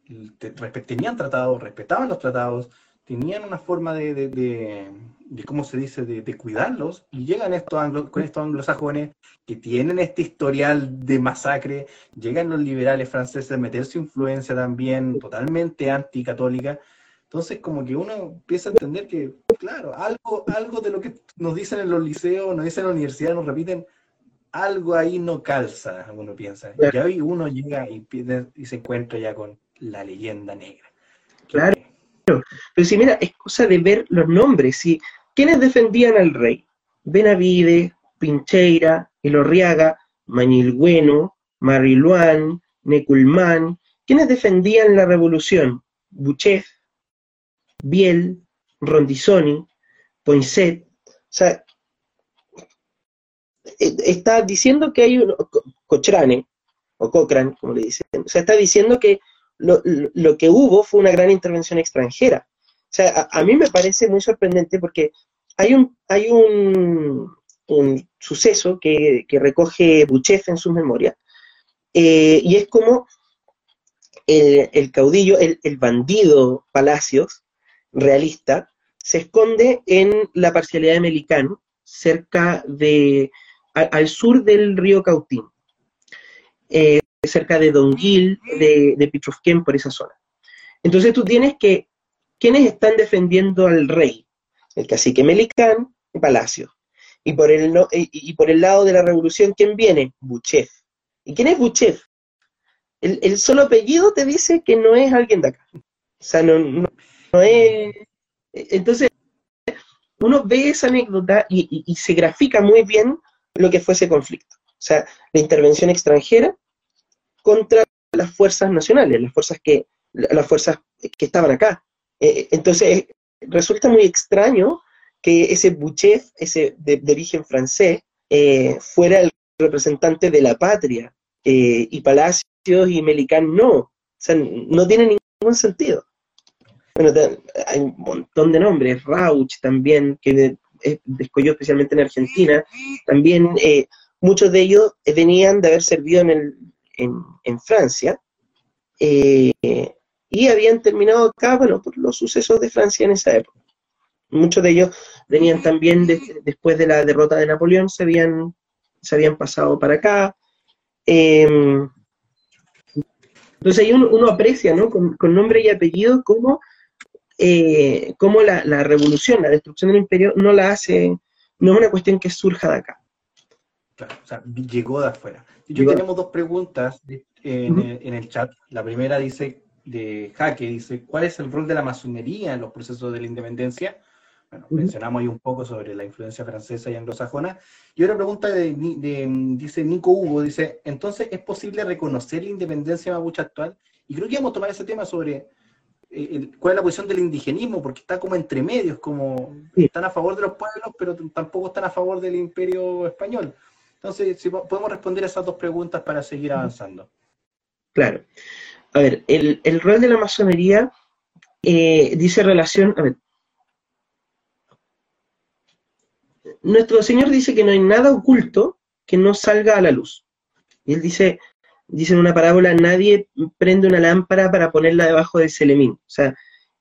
[SPEAKER 1] tenían tratados, respetaban los tratados, tenían una forma de, de, de, de ¿cómo se dice?, de, cuidarlos, y llegan estos anglo, con estos anglosajones que tienen este historial de masacre, llegan los liberales franceses a meter su influencia también totalmente anticatólica, entonces como que uno empieza a entender que, claro, algo, algo de lo que nos dicen en los liceos, nos dicen en la universidad, nos repiten, algo ahí no calza, uno piensa, y hoy uno llega y, y se encuentra ya con la leyenda negra.
[SPEAKER 2] Claro. Pero si mira, es cosa de ver los nombres. ¿sí? ¿Quiénes defendían al rey? Benavide, Pincheira, Elorriaga, Mañilgueno, Mariluán, Neculmán. ¿Quiénes defendían la revolución? Buchef, Biel, Rondizoni, Poinsett. O sea, e, está diciendo que hay un Cochrane, o Cochrane, como le dicen. O sea, está diciendo que lo, lo, que hubo fue una gran intervención extranjera. O sea, a, a, mí me parece muy sorprendente porque hay un, hay un, un suceso que, que, recoge Buchef en sus memorias, eh, y es como el, el caudillo, el, el, bandido Palacios, realista, se esconde en la parcialidad de Melicán, cerca de, al sur del río Cautín. Eh, cerca de Donguil, de, de Pitrufquén, por esa zona. Entonces tú tienes que, ¿quiénes están defendiendo al rey? El cacique Melicán y Palacio. Y por, el, y, y, por el lado de la revolución, ¿quién viene? Buchef. ¿Y quién es Buchef? El, el, solo apellido te dice que no es alguien de acá. O sea, no, no, no es... Entonces, uno ve esa anécdota y, y se grafica muy bien lo que fue ese conflicto. O sea, la intervención extranjera contra las fuerzas nacionales, las fuerzas que, las fuerzas que estaban acá. Eh, entonces, resulta muy extraño que ese Buchef, ese de, de origen francés, eh, fuera el representante de la patria eh, y Palacios y Melicán no. O sea, no tiene ningún sentido. Bueno, hay un montón de nombres, Rauch también, que descolló especialmente en Argentina, también eh, muchos de ellos venían de haber servido en, el, en, Francia, eh, y habían terminado acá, bueno, por los sucesos de Francia en esa época. Muchos de ellos venían también después de la derrota de Napoleón, se habían, se habían pasado para acá. Em, entonces ahí uno, aprecia, ¿no? Con, nombre y apellido, cómo, eh, la, revolución, la destrucción del imperio, no la hace, no es una cuestión que surja de acá.
[SPEAKER 1] Claro, o sea, llegó de afuera. Yo tenemos dos preguntas en, en, el chat. La primera dice, de Jaque, dice, ¿cuál es el rol de la masonería en los procesos de la independencia? Bueno, mencionamos ahí un poco sobre la influencia francesa y anglosajona. Y otra pregunta de, dice Nico Hugo, dice, entonces, ¿es posible reconocer la independencia mapuche actual? Y creo que vamos a tomar ese tema sobre eh, cuál es la posición del indigenismo, porque está como entre medios, como están a favor de los pueblos, pero tampoco están a favor del imperio español. Entonces, si podemos responder esas dos preguntas para seguir avanzando.
[SPEAKER 2] Claro. A ver, el, rol de la masonería eh, dice relación, a ver, nuestro Señor dice que no hay nada oculto que no salga a la luz. Y él dice, dice en una parábola, nadie prende una lámpara para ponerla debajo del celemín. O sea,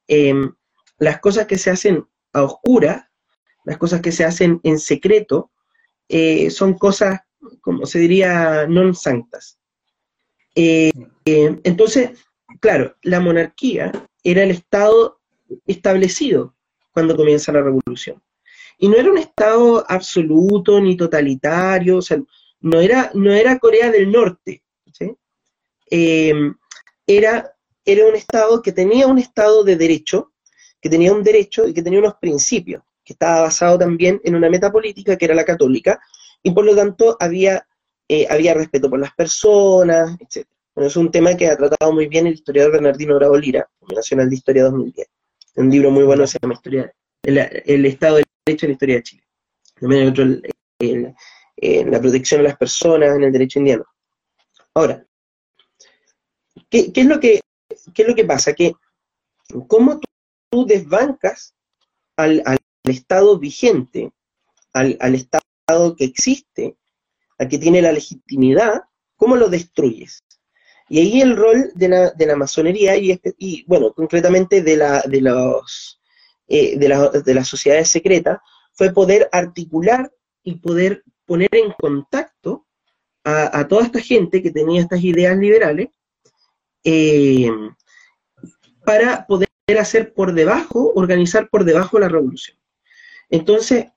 [SPEAKER 2] em, las cosas que se hacen a oscura, las cosas que se hacen en secreto, eh, son cosas, como se diría, non sanctas. Eh, eh, entonces, claro, la monarquía era el Estado establecido cuando comienza la revolución. Y no era un Estado absoluto ni totalitario, o sea, no era, no era Corea del Norte, em, era, era un Estado que tenía un Estado de derecho, que tenía un derecho y que tenía unos principios, que estaba basado también en una meta política que era la católica, y por lo tanto había, eh, había respeto por las personas, etc. Bueno, es un tema que ha tratado muy bien el historiador Bernardino Bravo Lira, Nacional de Historia 2010. Un libro muy bueno se llama Historia, el, Estado del Derecho en la Historia de Chile. También hay otro, la protección de las personas en el derecho indiano. Ahora, ¿qué, es, lo que, es lo que pasa? Que cómo tú, desbancas al, Estado vigente, al, al Estado que existe, al que tiene la legitimidad, ¿cómo lo destruyes? Y ahí el rol de la, de la masonería y, y, bueno, concretamente de, la, de, los, eh, de, la, de las sociedades secretas, fue poder articular y poder poner en contacto a, toda esta gente que tenía estas ideas liberales eh, para poder hacer por debajo, organizar por debajo la revolución. Entonces,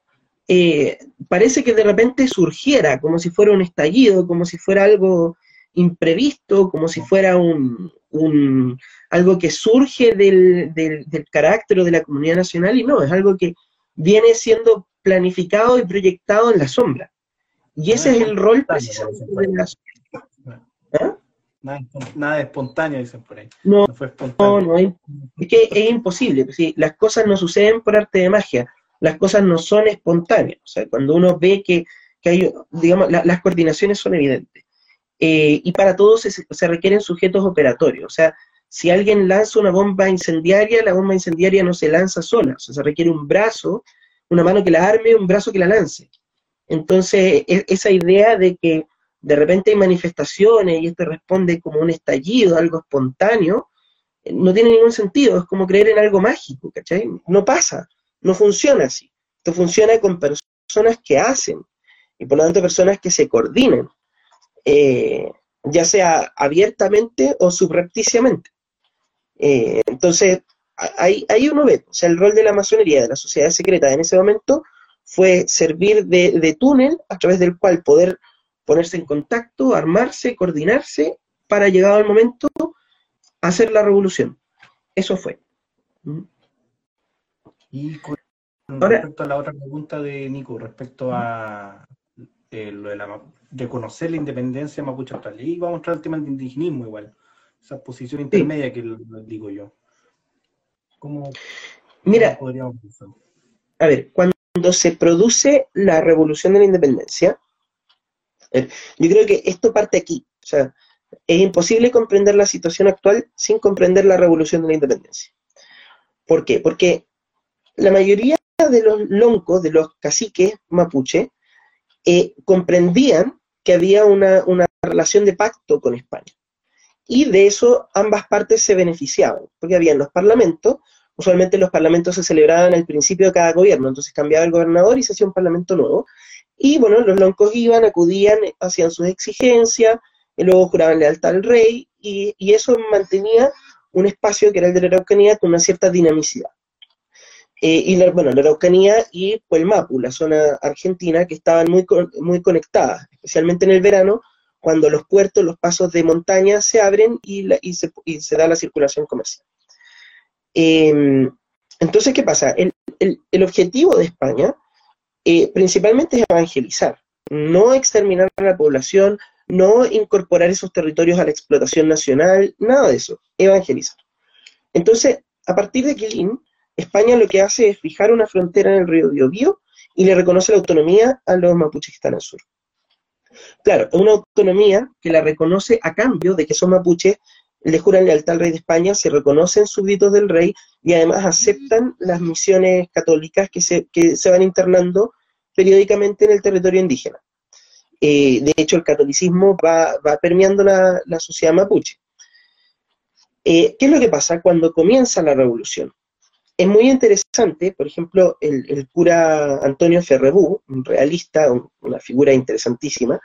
[SPEAKER 2] eh, parece que de repente surgiera como si fuera un estallido, como si fuera algo imprevisto, como si fuera un, algo que surge del, del, carácter de la comunidad nacional, y no, es algo que viene siendo planificado y proyectado en la sombra. Y ese es el rol precisamente de la
[SPEAKER 1] ¿Ah? Nada, espontáneo, dicen por ahí.
[SPEAKER 2] No, fue espontáneo. no, es, que es imposible. las cosas no suceden por arte de magia, las cosas no son espontáneas. O sea, cuando uno ve que, hay, digamos, las coordinaciones son evidentes. Eh, y para todos se, requieren sujetos operatorios. O sea, si alguien lanza una bomba incendiaria, la bomba incendiaria no se lanza sola, o sea, se requiere un brazo, una mano que la arme, un brazo que la lance. Entonces, e, esa idea de que de repente hay manifestaciones y esto responde como un estallido, algo espontáneo, eh, no tiene ningún sentido, es como creer en algo mágico, ¿cachai? No pasa, no funciona así. Esto funciona con personas que hacen y por lo tanto personas que se coordinan. Eh, ya sea abiertamente o subrepticiamente. Eh, entonces, ahí, ahí, uno ve, o sea, el rol de la masonería, de la sociedad secreta en ese momento, fue servir de, túnel a través del cual poder ponerse en contacto, armarse, coordinarse, para llegado al momento hacer la revolución. Eso fue.
[SPEAKER 1] Y con respecto a la otra pregunta de Nico, respecto a eh, lo de la de conocer la independencia mapuche actual. Y vamos a mostrar el tema del indigenismo igual, esa posición intermedia que digo yo. ¿Cómo,
[SPEAKER 2] Mira, a ver, cuando se produce la revolución de la independencia, yo creo que esto parte aquí. sea, es imposible comprender la situación actual sin comprender la revolución de la independencia. ¿Por qué? Porque la mayoría de los loncos, de los caciques mapuche, eh, comprendían que había una, relación de pacto con España. Y de eso ambas partes se beneficiaban, porque había los parlamentos, usualmente los parlamentos se celebraban al principio de cada gobierno, entonces cambiaba el gobernador y se hacía un parlamento nuevo. Y bueno, los loncos iban, acudían, hacían sus exigencias, y luego juraban lealtad al rey, y, y eso mantenía un espacio que era el de la Araucanía con una cierta dinamicidad. Eh, y la, bueno, la Araucanía y Puelmapu, la zona argentina, que estaban muy, muy conectadas, especialmente en el verano, cuando los puertos, los pasos de montaña se abren y, y, se, y se, da la circulación comercial. Eh, entonces, ¿qué pasa? El, el, el objetivo de España eh, principalmente es evangelizar, no exterminar a la población, no incorporar esos territorios a la explotación nacional, nada de eso, evangelizar. Entonces, a partir de Quilín, España lo que hace es fijar una frontera en el río Biobío y le reconoce la autonomía a los mapuches que están al sur. Claro, una autonomía que la reconoce a cambio de que son mapuches, le juran lealtad al rey de España, se reconocen súbditos del rey y además aceptan las misiones católicas que se, que se van internando periódicamente en el territorio indígena. Eh, de hecho, el catolicismo va, va permeando la, la, sociedad mapuche. Eh, ¿Qué es lo que pasa cuando comienza la revolución? Es muy interesante, por ejemplo, el, cura Antonio Ferrebú, un realista, un, una figura interesantísima,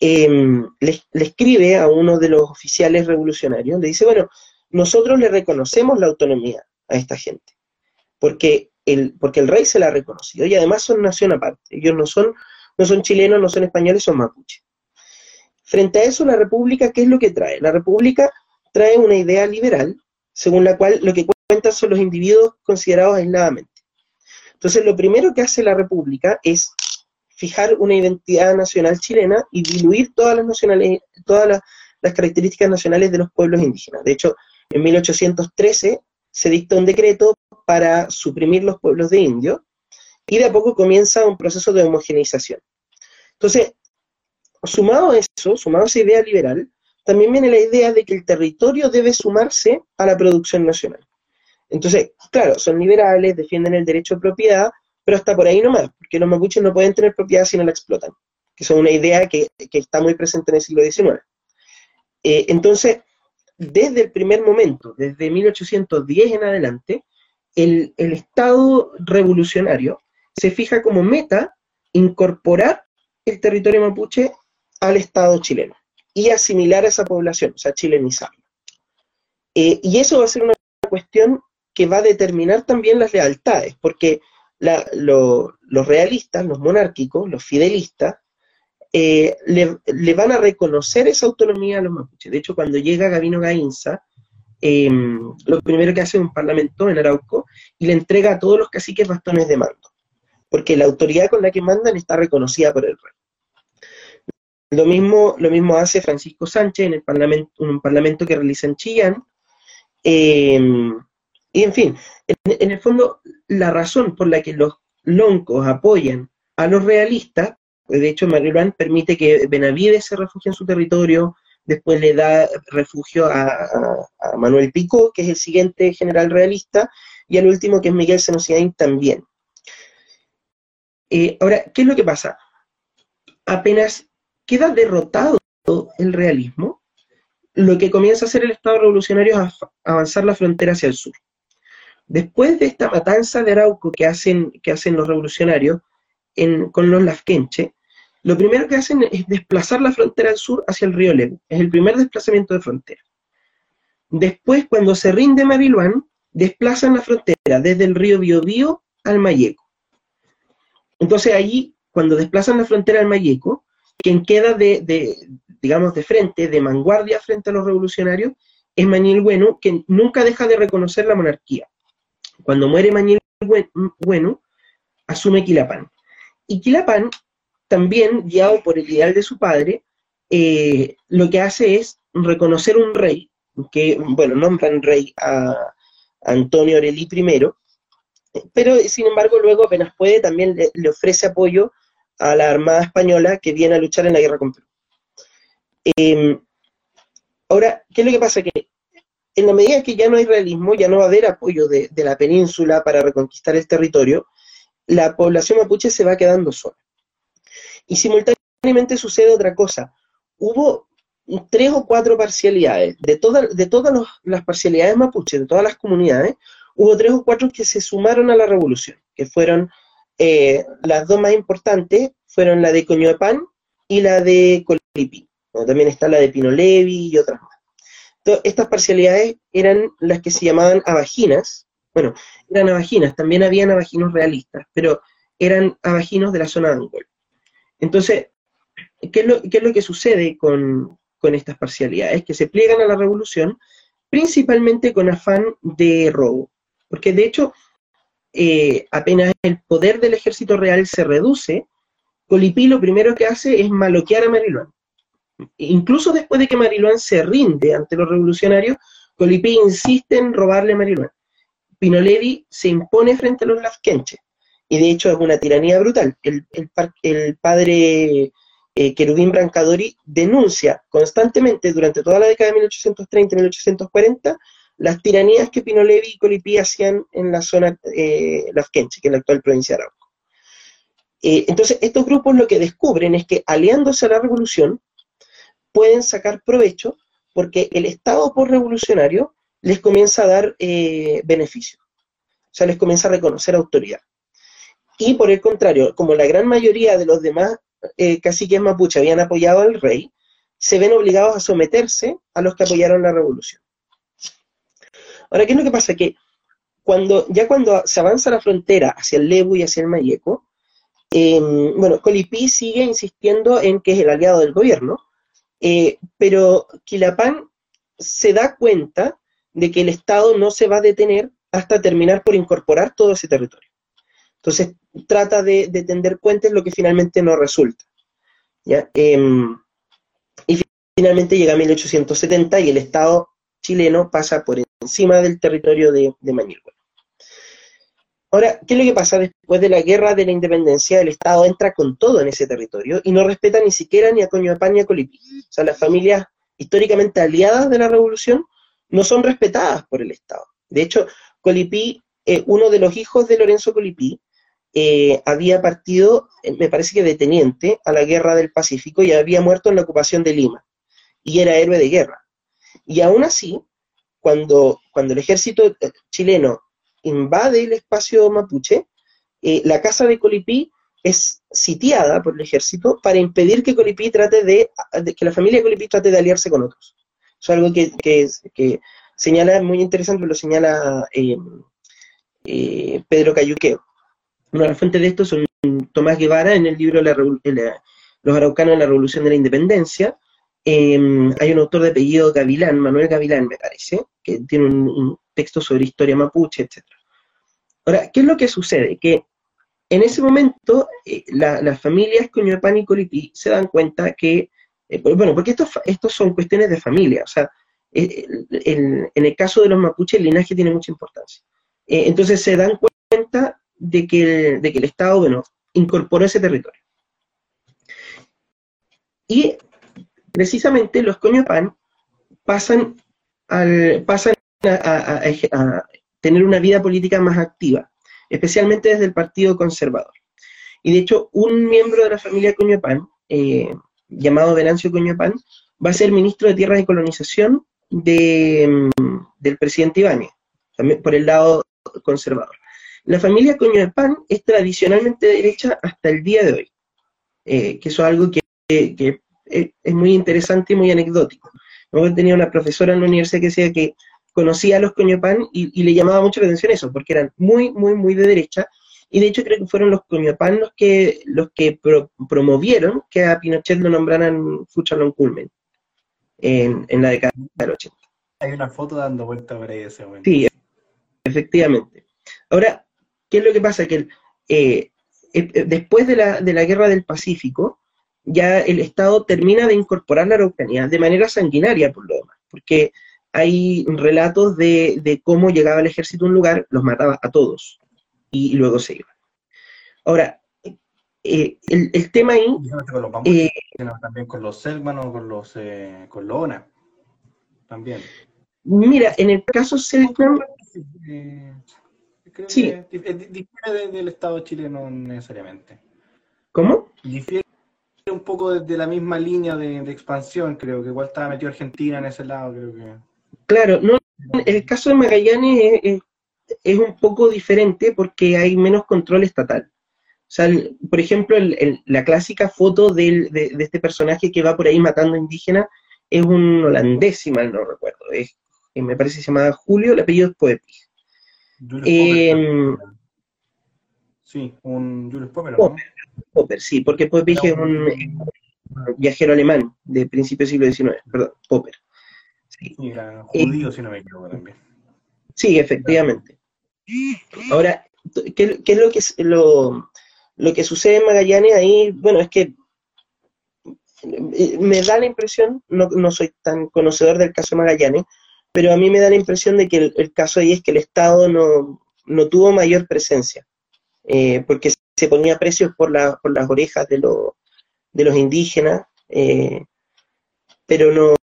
[SPEAKER 2] le, le, escribe a uno de los oficiales revolucionarios, le dice, bueno, nosotros le reconocemos la autonomía a esta gente, porque el, porque el rey se la ha reconocido, y además son nación aparte, ellos no son, no son chilenos, no son españoles, son mapuches. Frente a eso, la república, ¿qué es lo que trae? La república trae una idea liberal, según la cual lo que cuentan son los individuos considerados aisladamente. Entonces, lo primero que hace la república es fijar una identidad nacional chilena y diluir todas las, nacionales, todas las características nacionales de los pueblos indígenas. De hecho, en 1813 se dicta un decreto para suprimir los pueblos de indios y de a poco comienza un proceso de homogeneización. Entonces, sumado a eso, sumado a esa idea liberal, también viene la idea de que el territorio debe sumarse a la producción nacional. Entonces, claro, son liberales, defienden el derecho de propiedad, pero hasta por ahí nomás, porque los mapuches no pueden tener propiedad si no la explotan, que es una idea que, está muy presente en el siglo XIX. Eh, entonces, desde el primer momento, desde 1810 en adelante, el, el, Estado revolucionario se fija como meta incorporar el territorio mapuche al Estado chileno y asimilar a esa población, o sea, chilenizarla. Eh, y eso va a ser una cuestión que va a determinar también las lealtades, porque los realistas, los monárquicos, los fidelistas, eh, le, le, van a reconocer esa autonomía a los mapuches. De hecho, cuando llega Gabino Gainza, eh, lo primero que hace es un parlamento en Arauco y le entrega a todos los caciques bastones de mando, porque la autoridad con la que mandan está reconocida por el rey. Lo mismo, lo mismo hace Francisco Sánchez en el parlamento, un parlamento que realiza en Chillán. Eh, y en fin, en, el fondo, la razón por la que los loncos apoyan a los realistas, pues de hecho Marilán permite que Benavides se refugie en su territorio, después le da refugio a, Manuel Picó, que es el siguiente general realista, y al último, que es Miguel Senociaín, también. Eh, ahora, ¿qué es lo que pasa? Apenas queda derrotado el realismo, lo que comienza a hacer el Estado revolucionario es avanzar la frontera hacia el sur. Después de esta matanza de Arauco que hacen, que hacen los revolucionarios en, con los Lafkenche, lo primero que hacen es desplazar la frontera al sur hacia el río Lebu. Es el primer desplazamiento de frontera. Después, cuando se rinde Maviluán, desplazan la frontera desde el río Biobío al Mayeco. Entonces allí, cuando desplazan la frontera al Mayeco, quien queda de, de, digamos, de frente, de vanguardia frente a los revolucionarios, es Manuel Bueno, que nunca deja de reconocer la monarquía. Cuando muere Manuel Bueno, asume Quilapán. Y Quilapán, también guiado por el ideal de su padre, eh, lo que hace es reconocer un rey, que, bueno, nombran rey a Antonio Aureli I, pero sin embargo luego apenas puede también le, ofrece apoyo a la Armada Española que viene a luchar en la guerra con Perú. Eh, Ahora, ¿qué es lo que pasa? Que en la medida que ya no hay realismo, ya no va a haber apoyo de, la península para reconquistar el territorio, la población mapuche se va quedando sola. Y simultáneamente sucede otra cosa. Hubo tres o cuatro parcialidades. De, de todas las parcialidades mapuche, de todas las comunidades, hubo tres o cuatro que se sumaron a la revolución, que fueron eh, las dos más importantes, fueron la de Coñoepán y la de Colipi. También está la de Pinolevi y otras más. Estas parcialidades eran las que se llamaban abaginas. Bueno, eran abaginas, también había abaginos realistas, pero eran abaginos de la zona de Angol. Entonces, ¿qué es lo, que sucede con, estas parcialidades, que se pliegan a la revolución principalmente con afán de robo. Porque de hecho, eh, apenas el poder del ejército real se reduce, Colipí lo primero que hace es maloquear a Mariluán. Incluso después de que Mariluán se rinde ante los revolucionarios, Colipí insiste en robarle a Mariluán. Pinolevi se impone frente a los lafkenches, y de hecho es una tiranía brutal. El, padre eh, Querubín Brancadori denuncia constantemente durante toda la década de 1830 y 1840 las tiranías que Pinolevi y Colipí hacían en la zona eh, Lafkenche, que es la actual provincia de Arauco. Eh, entonces, estos grupos lo que descubren es que aliándose a la revolución, pueden sacar provecho porque el Estado por-revolucionario les comienza a dar eh, beneficios, o sea, les comienza a reconocer autoridad. Y por el contrario, como la gran mayoría de los demás eh, caciques mapuche habían apoyado al rey, se ven obligados a someterse a los que apoyaron la revolución. Ahora, ¿qué es lo que pasa? Que cuando, ya cuando se avanza la frontera hacia el Lebu y hacia el Mayeco, em, bueno, Colipí sigue insistiendo en que es el aliado del gobierno, eh, pero Quilapán se da cuenta de que el Estado no se va a detener hasta terminar por incorporar todo ese territorio. Entonces, trata de, tender puentes, lo que finalmente no resulta. Em, y finalmente llega a 1870 y el Estado chileno pasa por encima del territorio de, de Ahora, ¿qué es lo que pasa? Después de la guerra de la independencia, el Estado entra con todo en ese territorio y no respeta ni siquiera ni a Coñoapán ni a Colipí. O sea, las familias históricamente aliadas de la revolución no son respetadas por el Estado. De hecho, Colipí, eh, uno de los hijos de Lorenzo Colipí, eh, había partido, eh, me parece que de teniente, a la guerra del Pacífico y había muerto en la ocupación de Lima. Y era héroe de guerra. Y aún así, cuando, cuando el ejército eh, chileno invade el espacio mapuche, la casa de Colipí es sitiada por el ejército para impedir que Colipí trate de, que la familia de Colipí trate de aliarse con otros. Eso es algo que, que, señala, muy interesante, lo señala Pedro Cayuqueo. Una de las fuentes de esto son Tomás Guevara en el libro Los araucanos en la Revolución de la Independencia. Em, hay un autor de apellido Gavilán, Manuel Gavilán, me parece, que tiene un, texto sobre historia mapuche, etc. Ahora, ¿qué es lo que sucede? Que en ese momento eh, las familias Coñoepán y Colipí se dan cuenta que, eh, bueno, porque estos, son cuestiones de familia, o sea, eh, en el caso de los mapuches el linaje tiene mucha importancia. entonces se dan cuenta de que, el, de que el Estado, bueno, incorporó ese territorio. Y precisamente los Coñopan pasan, al, pasan a, tener una vida política más activa, especialmente desde el Partido Conservador. Y de hecho, un miembro de la familia Coñopan, eh, llamado Venancio Coñopan, va a ser ministro de Tierras y Colonización de, mm, del presidente Ibáñez, también por el lado conservador. La familia Coño es tradicionalmente derecha hasta el día de hoy, eh, que eso es algo que, es muy interesante y muy anecdótico. Yo tenía una profesora en la universidad que decía que conocía a los Coñopan y, y le llamaba mucho la atención eso, porque eran muy, muy, muy de derecha, y de hecho creo que fueron los Coñopan los que, los que promovieron que a Pinochet lo nombraran Fuchalón Culmen en, en, la década del 80.
[SPEAKER 1] Hay una foto dando vuelta por ahí ese
[SPEAKER 2] momento. Sí, efectivamente. Ahora, ¿Qué es lo que pasa? Que eh, eh, después de la, de la, guerra del Pacífico, ya el Estado termina de incorporar la Araucanía de manera sanguinaria, por lo demás, porque hay relatos de, cómo llegaba el ejército a un lugar, los mataba a todos y, luego se iba. Ahora, eh, el, tema ahí...
[SPEAKER 1] también con los Selman con los con Lona. también.
[SPEAKER 2] Mira, en el caso Selknam,
[SPEAKER 1] Eh, creo
[SPEAKER 2] Sí.
[SPEAKER 1] que dif- difiere de- del Estado chileno necesariamente.
[SPEAKER 2] ¿cómo?
[SPEAKER 1] Difiere un poco de, de la misma línea de, de expansión, creo que igual estaba metido Argentina en ese lado, creo que.
[SPEAKER 2] Claro, no, el caso de Magallanes es, es- es un poco diferente porque hay menos control estatal. O sea, el- por ejemplo, el- el- la clásica foto del- de, de este personaje que va por ahí matando indígenas es un holandés, si mal no recuerdo. Es, eh, me parece que se llama Julio, el apellido es Eh,
[SPEAKER 1] Popper. Sí, un Julius Popper, ¿no?
[SPEAKER 2] Popper. Popper, sí, porque es un, es un viajero alemán de principios del siglo XIX, perdón, Popper. Sí.
[SPEAKER 1] Sí, era judío, si no me equivoco también.
[SPEAKER 2] Sí, efectivamente. Ahora, ¿qué, qué es lo que lo, lo que sucede en Magallanes ahí? Bueno, es que eh, me da la impresión, no, no soy tan conocedor del caso de Magallanes, pero a mí me da la impresión de que el, el caso ahí es que el Estado no, no tuvo mayor presencia, eh, porque se ponía precios por, la, por las orejas de, los de los indígenas, eh, pero no-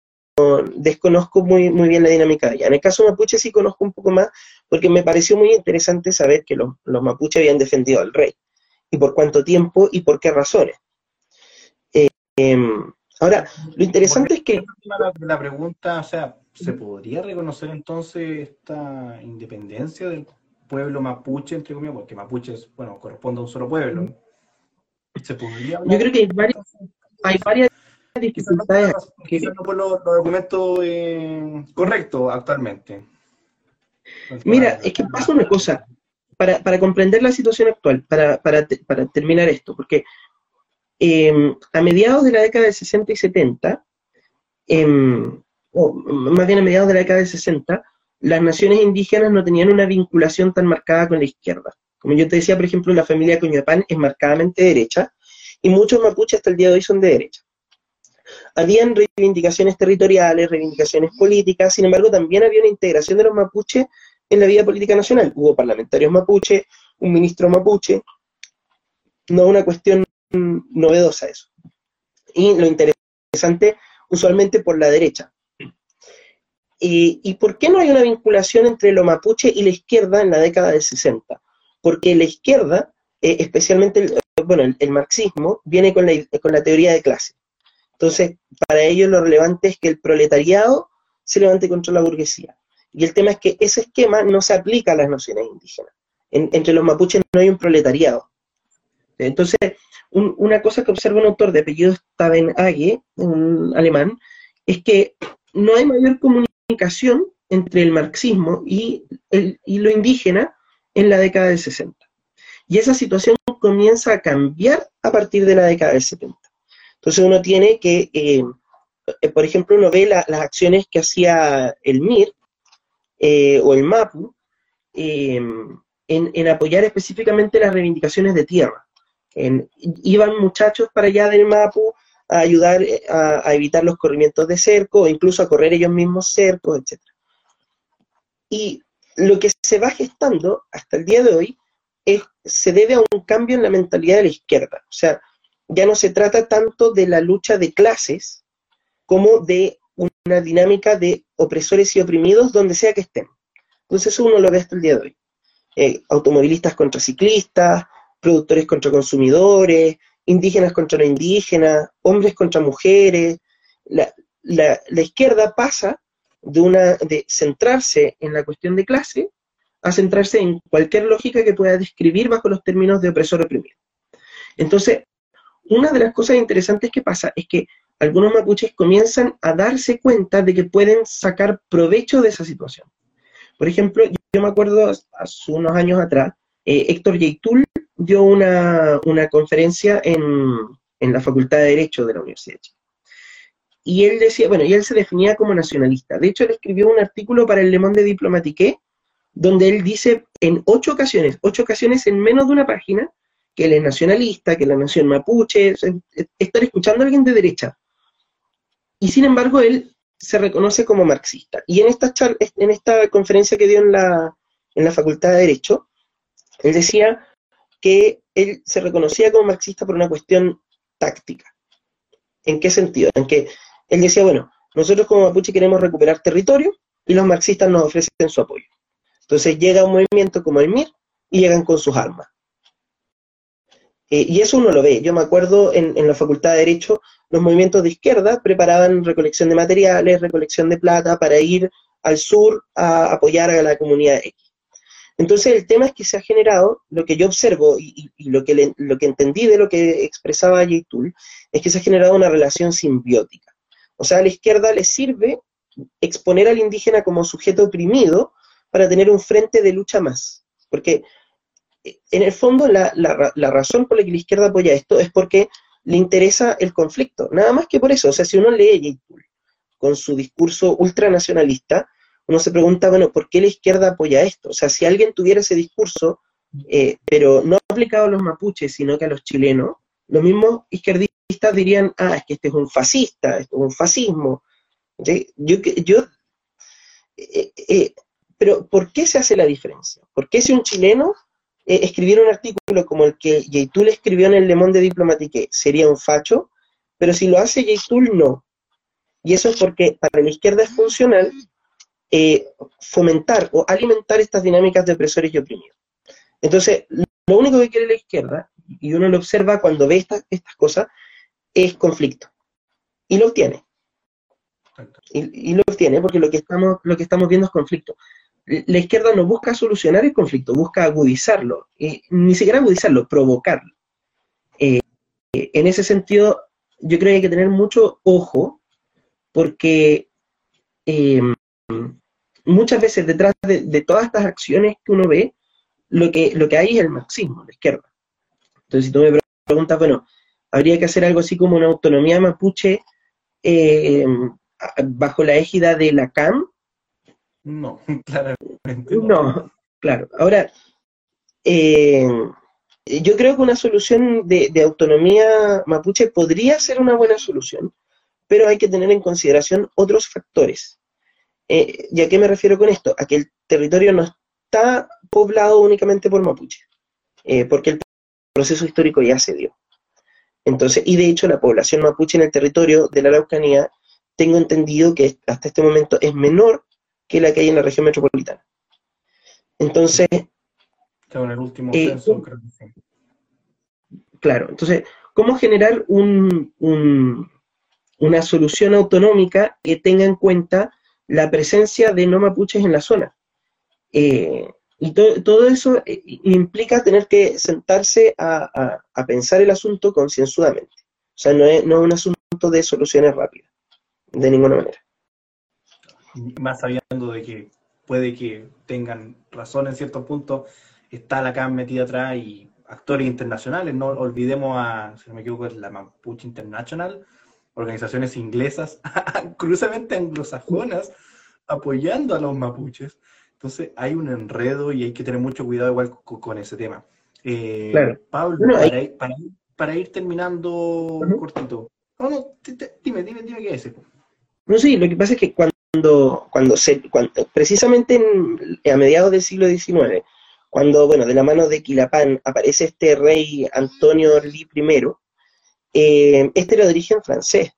[SPEAKER 2] desconozco muy, muy bien la dinámica de allá. En el caso mapuche sí conozco un poco más, porque me pareció muy interesante saber que los, los mapuches habían defendido al rey, y por cuánto tiempo y por qué razones. Eh, em, ahora, lo interesante es que
[SPEAKER 1] La, la pregunta, o sea, ¿se podría reconocer entonces esta independencia del pueblo mapuche, entre comillas? Porque mapuche, es, bueno, corresponde a un solo pueblo. ¿Se podría
[SPEAKER 2] yo creo que hay varias, hay varias
[SPEAKER 1] Quizás no, no por los, los documentos eh, correctos actualmente.
[SPEAKER 2] Mira, es que pasa una cosa, para, para comprender la situación actual, para, para, para terminar esto, porque eh, a mediados de la década de 60 y 70, em, o más bien a mediados de la década de 60, las naciones indígenas no tenían una vinculación tan marcada con la izquierda. Como yo te decía, por ejemplo, la familia Coñuapán es marcadamente derecha, y muchos mapuches hasta el día de hoy son de derecha. Habían reivindicaciones territoriales, reivindicaciones políticas, sin embargo, también había una integración de los mapuches en la vida política nacional. Hubo parlamentarios mapuche, un ministro mapuche, no una cuestión novedosa eso. Y lo interesante, usualmente por la derecha. ¿Y, y por qué no hay una vinculación entre lo mapuche y la izquierda en la década del 60? Porque la izquierda, eh, especialmente el, bueno, el marxismo, viene con la, con la teoría de clase. Entonces, para ellos lo relevante es que el proletariado se levante contra la burguesía. Y el tema es que ese esquema no se aplica a las naciones indígenas. En- entre los mapuches no hay un proletariado. Entonces, un- una cosa que observa un autor de apellido Stavenhage, un alemán, es que no hay mayor comunicación entre el marxismo y, el- y lo indígena en la década del 60. Y esa situación comienza a cambiar a partir de la década del 70. Entonces uno tiene que, eh, eh, por ejemplo, uno ve la- las acciones que hacía el MIR eh, o el MAPU en, apoyar específicamente las reivindicaciones de tierra. Iban muchachos para allá del MAPU a ayudar a, evitar los corrimientos de cerco, o incluso a correr ellos mismos cercos, etc. Y lo que se va gestando hasta el día de hoy es, se debe a un cambio en la mentalidad de la izquierda. O sea, ya no se trata tanto de la lucha de clases como de una dinámica de opresores y oprimidos donde sea que estén. Entonces uno lo ve hasta el día de hoy. Eh, automovilistas contra ciclistas, productores contra consumidores, indígenas contra no indígenas, hombres contra mujeres. La, la- la izquierda pasa de, una, de centrarse en la cuestión de clase a centrarse en cualquier lógica que pueda describir bajo los términos de opresor oprimido. Entonces, una de las cosas interesantes que pasa es que algunos mapuches comienzan a darse cuenta de que pueden sacar provecho de esa situación. Por ejemplo, yo, me acuerdo hace unos años atrás, eh, Héctor Yeitul dio una, una conferencia en, en la Facultad de Derecho de la Universidad de Chile. Y él decía, bueno, y él se definía como nacionalista. De hecho, él escribió un artículo para el Le Monde Diplomatique, donde él dice en ocho ocasiones, ocho ocasiones en menos de una página, que él es nacionalista, que la nación mapuche, es- es- estar escuchando a alguien de derecha. Y sin embargo, él se reconoce como marxista. Y en esta, char- en esta conferencia que dio en la, en la Facultad de Derecho, él decía que él se reconocía como marxista por una cuestión táctica. ¿En qué sentido? En que él decía, bueno, nosotros como mapuche queremos recuperar territorio y los marxistas nos ofrecen su apoyo. Entonces llega un movimiento como el MIR y llegan con sus armas. Eh, y eso uno lo ve. Yo me acuerdo en, en, la Facultad de Derecho, los movimientos de izquierda preparaban recolección de materiales, recolección de plata para ir al sur a apoyar a la comunidad X. Entonces el tema es que se ha generado, lo que yo observo y, lo, que lo que entendí de lo que expresaba J. Tool, es que se ha generado una relación simbiótica. O sea, a la izquierda le sirve exponer al indígena como sujeto oprimido para tener un frente de lucha más. Porque en el fondo la, la, la, razón por la que la izquierda apoya esto es porque le interesa el conflicto, nada más que por eso. O sea, si uno lee J. con su discurso ultranacionalista, uno se pregunta, bueno, ¿por qué la izquierda apoya esto? O sea, si alguien tuviera ese discurso, eh, pero no aplicado a los mapuches, sino que a los chilenos, los mismos izquierdistas dirían, ah, es que este es un fascista, esto es un fascismo. Yo, yo eh, eh, pero ¿por qué se hace la diferencia? ¿Por qué si un chileno eh, escribiera un artículo como el que Yaitul escribió en el Le Monde Diplomatique sería un facho, pero si lo hace Yaitul no? Y eso es porque para la izquierda es funcional eh, fomentar o alimentar estas dinámicas de opresores y oprimidos. Entonces, lo único que quiere la izquierda, y uno lo observa cuando ve estas, estas cosas, es conflicto. Y lo obtiene. Y, y, lo obtiene porque lo que, estamos, lo que estamos viendo es conflicto la izquierda no busca solucionar el conflicto, busca agudizarlo, ni siquiera agudizarlo, provocarlo. Eh, en ese sentido, yo creo que hay que tener mucho ojo, porque eh, muchas veces detrás de, de, todas estas acciones que uno ve, lo que, lo que hay es el marxismo, la izquierda. Entonces, si tú me preguntas, bueno, habría que hacer algo así como una autonomía mapuche eh, bajo la égida de la CAM,
[SPEAKER 1] no, *laughs* claramente.
[SPEAKER 2] No, claro. Ahora, eh, yo creo que una solución de, autonomía mapuche podría ser una buena solución, pero hay que tener en consideración otros factores. Eh, ¿Y a qué me refiero con esto? A que el territorio no está poblado únicamente por mapuche, eh, porque el proceso histórico ya se dio. Entonces, y de hecho la población mapuche en el territorio de la Araucanía, tengo entendido que hasta este momento es menor que la que hay en la región metropolitana. Entonces...
[SPEAKER 1] en el último eh, censo, creo que sí.
[SPEAKER 2] Claro, entonces, ¿cómo generar un, un, una solución autonómica que tenga en cuenta la presencia de no mapuches en la zona? Eh, y to, todo eso eh, implica tener que sentarse a, a, a pensar el asunto concienzudamente. O sea, no es, no es un asunto de soluciones rápidas, de ninguna manera
[SPEAKER 1] más de que puede que tengan razón en ciertos puntos, está la CAM metida atrás y actores internacionales, no olvidemos a, si no me equivoco, es la Mapuche International, organizaciones inglesas, *laughs* cruzamente anglosajonas, apoyando a los mapuches. Entonces hay un enredo y hay que tener mucho cuidado igual con, con ese tema. Eh, claro. Pablo, bueno, para, hay... ir, para, ir, para, ir, terminando uh -huh. cortito. No, no, dime, dime, dime qué es.
[SPEAKER 2] No, sí, lo que pasa es que cuando cuando, cuando, se, precisamente en, a mediados del siglo XIX, cuando, bueno, de la mano de Quilapán aparece este rey Antonio Orly I, eh, este era de origen francés,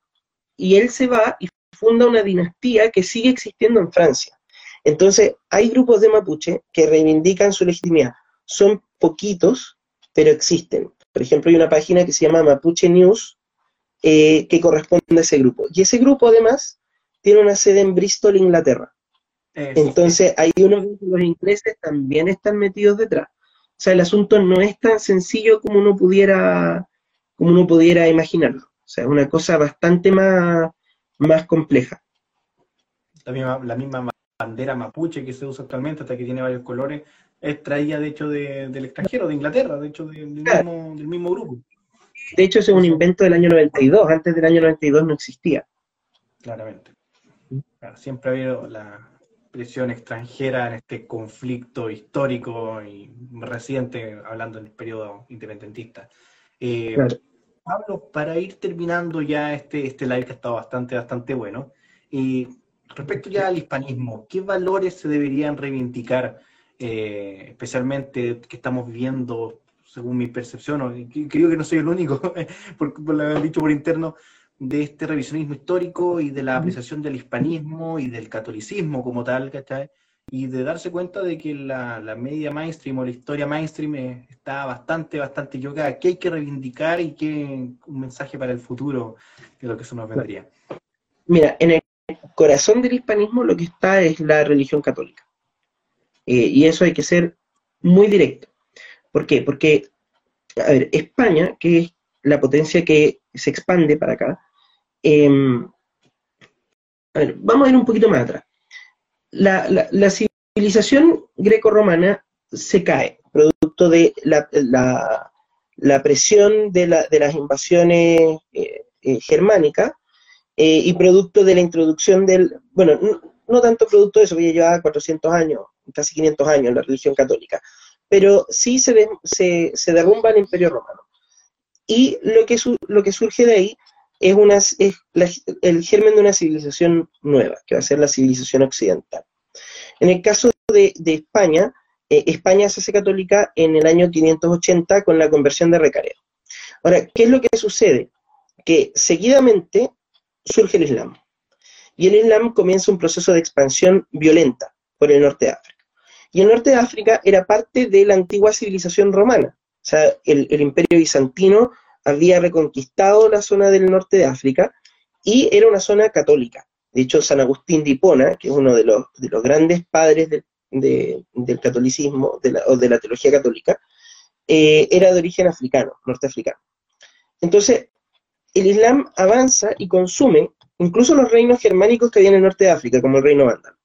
[SPEAKER 2] y él se va y funda una dinastía que sigue existiendo en Francia. Entonces, hay grupos de mapuche que reivindican su legitimidad. Son poquitos, pero existen. Por ejemplo, hay una página que se llama Mapuche News, eh, que corresponde a ese grupo. Y ese grupo, además, tiene una sede en Bristol, Inglaterra. Eso. Entonces, hay unos los ingleses también están metidos detrás. O sea, el asunto no es tan sencillo como uno pudiera, como uno pudiera imaginarlo. O sea, es una cosa bastante más, más compleja.
[SPEAKER 1] La misma, la misma bandera mapuche que se usa actualmente, hasta que tiene varios colores, es traída de hecho de, del extranjero, de Inglaterra, de hecho de, de claro. mismo, del mismo grupo.
[SPEAKER 2] De hecho, es un invento del año 92, antes del año 92 no existía.
[SPEAKER 1] Claramente. Claro, siempre ha habido la presión extranjera en este conflicto histórico y reciente, hablando del periodo independentista. Eh, claro. Pablo, para ir terminando ya este, este live que ha estado bastante, bastante bueno, y respecto ya al hispanismo, ¿qué valores se deberían reivindicar, eh, especialmente que estamos viendo, según mi percepción, o creo que no soy el único, *laughs* por, por lo dicho por interno, de este revisionismo histórico y de la apreciación del hispanismo y del catolicismo como tal, ¿cachai? Y de darse cuenta de que la, media mainstream o la historia mainstream está bastante, bastante equivocada, que hay que reivindicar y que un mensaje para el futuro es lo que eso nos vendría.
[SPEAKER 2] Mira, en el corazón del hispanismo lo que está es la religión católica. Eh, y eso hay que ser muy directo. ¿Por qué? Porque, a ver, España, que es la potencia que se expande para acá, em, vamos a ir un poquito más atrás. La, civilización greco-romana se cae, producto de la, presión de, las invasiones eh, eh, germánicas y producto de la introducción del, bueno, no, tanto producto de eso, que ya llevaba 400 años, casi 500 años la religión católica, pero sí se, se, derrumba el imperio romano. Y lo que, lo que surge de ahí es, el germen de una civilización nueva, que va a ser la civilización occidental. En el caso de, España, eh, España se hace católica en el año 580 con la conversión de Recareo. Ahora, ¿qué es lo que sucede? Que seguidamente surge el Islam. Y el Islam comienza un proceso de expansión violenta por el norte de África. Y el norte de África era parte de la antigua civilización romana. O sea, el, imperio bizantino había reconquistado la zona del norte de África y era una zona católica. De hecho, San Agustín de Hipona, que es uno de los, de los grandes padres del catolicismo o de la teología católica, eh, era de origen africano, norteafricano. Entonces, el Islam avanza y consume incluso los reinos germánicos que había en el norte de África, como el reino vándalo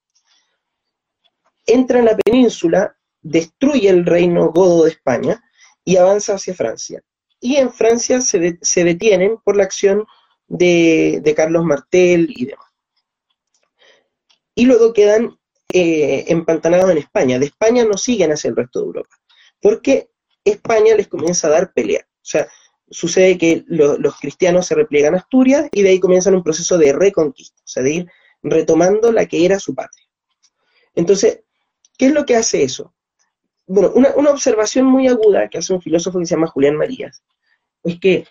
[SPEAKER 2] entra en la península, destruye el reino godo de España y avanza hacia Francia. Y en Francia se, detienen por la acción de, Carlos Martel y demás. Y luego quedan eh, empantanados en España. De España no siguen hacia el resto de Europa, porque España les comienza a dar pelea. O sea, sucede que los cristianos se repliegan a Asturias y de ahí comienzan un proceso de reconquista, o sea, de ir retomando la que era su patria. Entonces, ¿Qué es lo que hace eso? Bueno, una, observación muy aguda que hace un filósofo que se llama Julián Marías, es que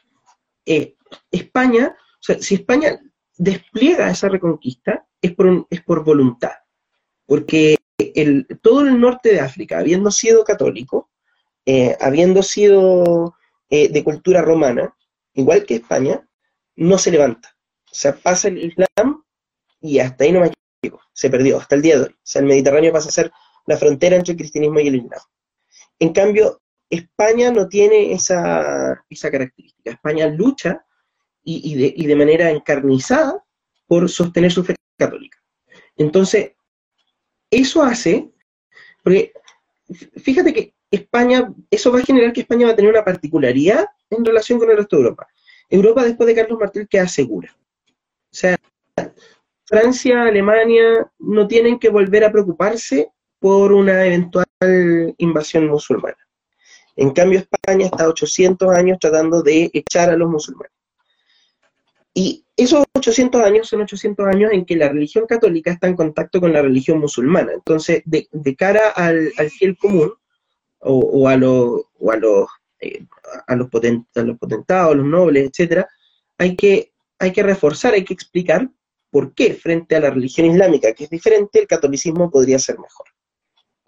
[SPEAKER 2] eh, España, o sea, si España despliega esa reconquista, es por, es por voluntad, porque el, todo el norte de África, habiendo sido católico, eh, habiendo sido eh, de cultura romana, igual que España, no se levanta. O sea, pasa el Islam y hasta ahí no más llegó, se perdió, hasta el día de hoy. O sea, el Mediterráneo pasa a ser la frontera entre el cristianismo y el islam. En cambio, España no tiene esa, característica. España lucha y, de, manera encarnizada por sostener su fe católica. Entonces, eso hace, porque fíjate que España, eso va a generar que España va a tener una particularidad en relación con el resto de Europa. Europa después de Carlos Martel queda segura. O sea, Francia, Alemania no tienen que volver a preocuparse por una eventual invasión musulmana. En cambio, España está 800 años tratando de echar a los musulmanes. Y esos 800 años son 800 años en que la religión católica está en contacto con la religión musulmana. Entonces, de, cara al, fiel común, o, a, los, a, los, eh, a, los potentados, los nobles, etcétera, hay que, hay que reforzar, hay que explicar por qué frente a la religión islámica, que es diferente, el catolicismo podría ser mejor.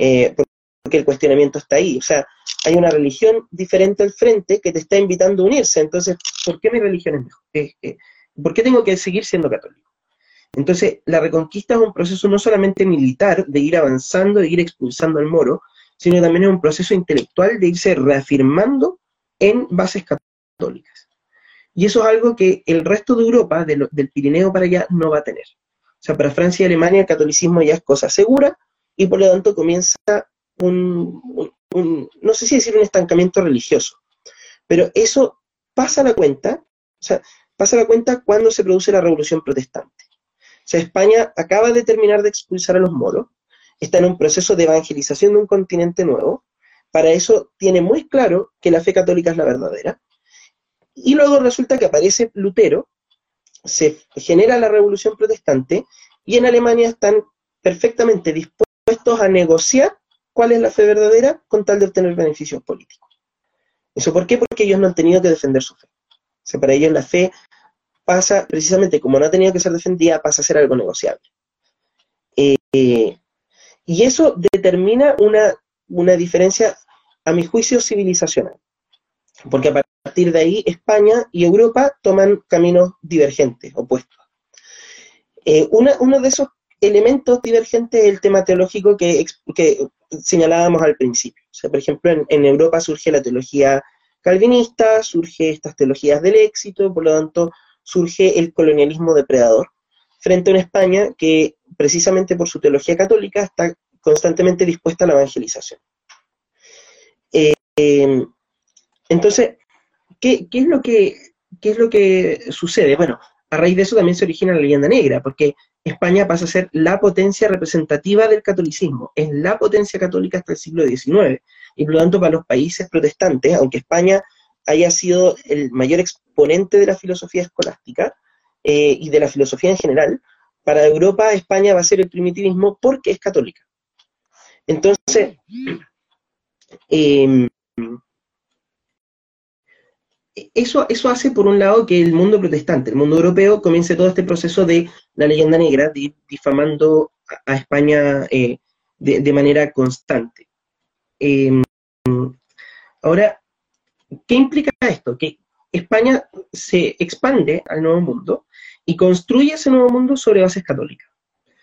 [SPEAKER 2] Eh, porque el cuestionamiento está ahí. O sea, hay una religión diferente al frente que te está invitando a unirse. Entonces, ¿por qué mi religión es mejor? Eh, eh, ¿Por qué tengo que seguir siendo católico? Entonces, la reconquista es un proceso no solamente militar, de ir avanzando, de ir expulsando al moro, sino también es un proceso intelectual de irse reafirmando en bases católicas. Y eso es algo que el resto de Europa, del Pirineo para allá, no va a tener. O sea, para Francia y Alemania el catolicismo ya es cosa segura, y por lo tanto comienza un, no sé si decir un estancamiento religioso, pero eso pasa a la cuenta, o sea, pasa la cuenta cuando se produce la revolución protestante. O sea, España acaba de terminar de expulsar a los moros, está en un proceso de evangelización de un continente nuevo, para eso tiene muy claro que la fe católica es la verdadera, y luego resulta que aparece Lutero, se genera la revolución protestante, y en Alemania están perfectamente dispuestos a negociar cuál es la fe verdadera con tal de obtener beneficios políticos. ¿Eso por qué? Porque ellos no han tenido que defender su fe. O sea, para ellos la fe pasa, precisamente como no ha tenido que ser defendida, pasa a ser algo negociable. Eh, y eso determina una, una diferencia, a mi juicio, civilizacional. Porque a partir de ahí España y Europa toman caminos divergentes, opuestos. Eh, uno de esos elementos divergentes es el tema teológico que, señalábamos al principio. O sea, por ejemplo, en, Europa surge la teología calvinista, surge estas teologías del éxito, por lo tanto, surge el colonialismo depredador, frente a una España que, precisamente por su teología católica, está constantemente dispuesta a la evangelización. Eh, entonces, ¿qué, es lo que, ¿qué es lo que sucede? Bueno, a raíz de eso también se origina la leyenda negra, porque España pasa a ser la potencia representativa del catolicismo, es la potencia católica hasta el siglo XIX, y por lo tanto para los países protestantes, aunque España haya sido el mayor exponente de la filosofía escolástica eh, y de la filosofía en general, para Europa España va a ser el primitivismo porque es católica. Entonces, eh, eso, eso hace, por un lado, que el mundo protestante, el mundo europeo, comience todo este proceso de la leyenda negra, difamando a, España eh, de, manera constante. Em, ahora, ¿qué implica esto? Que España se expande al nuevo mundo y construye ese nuevo mundo sobre bases católicas,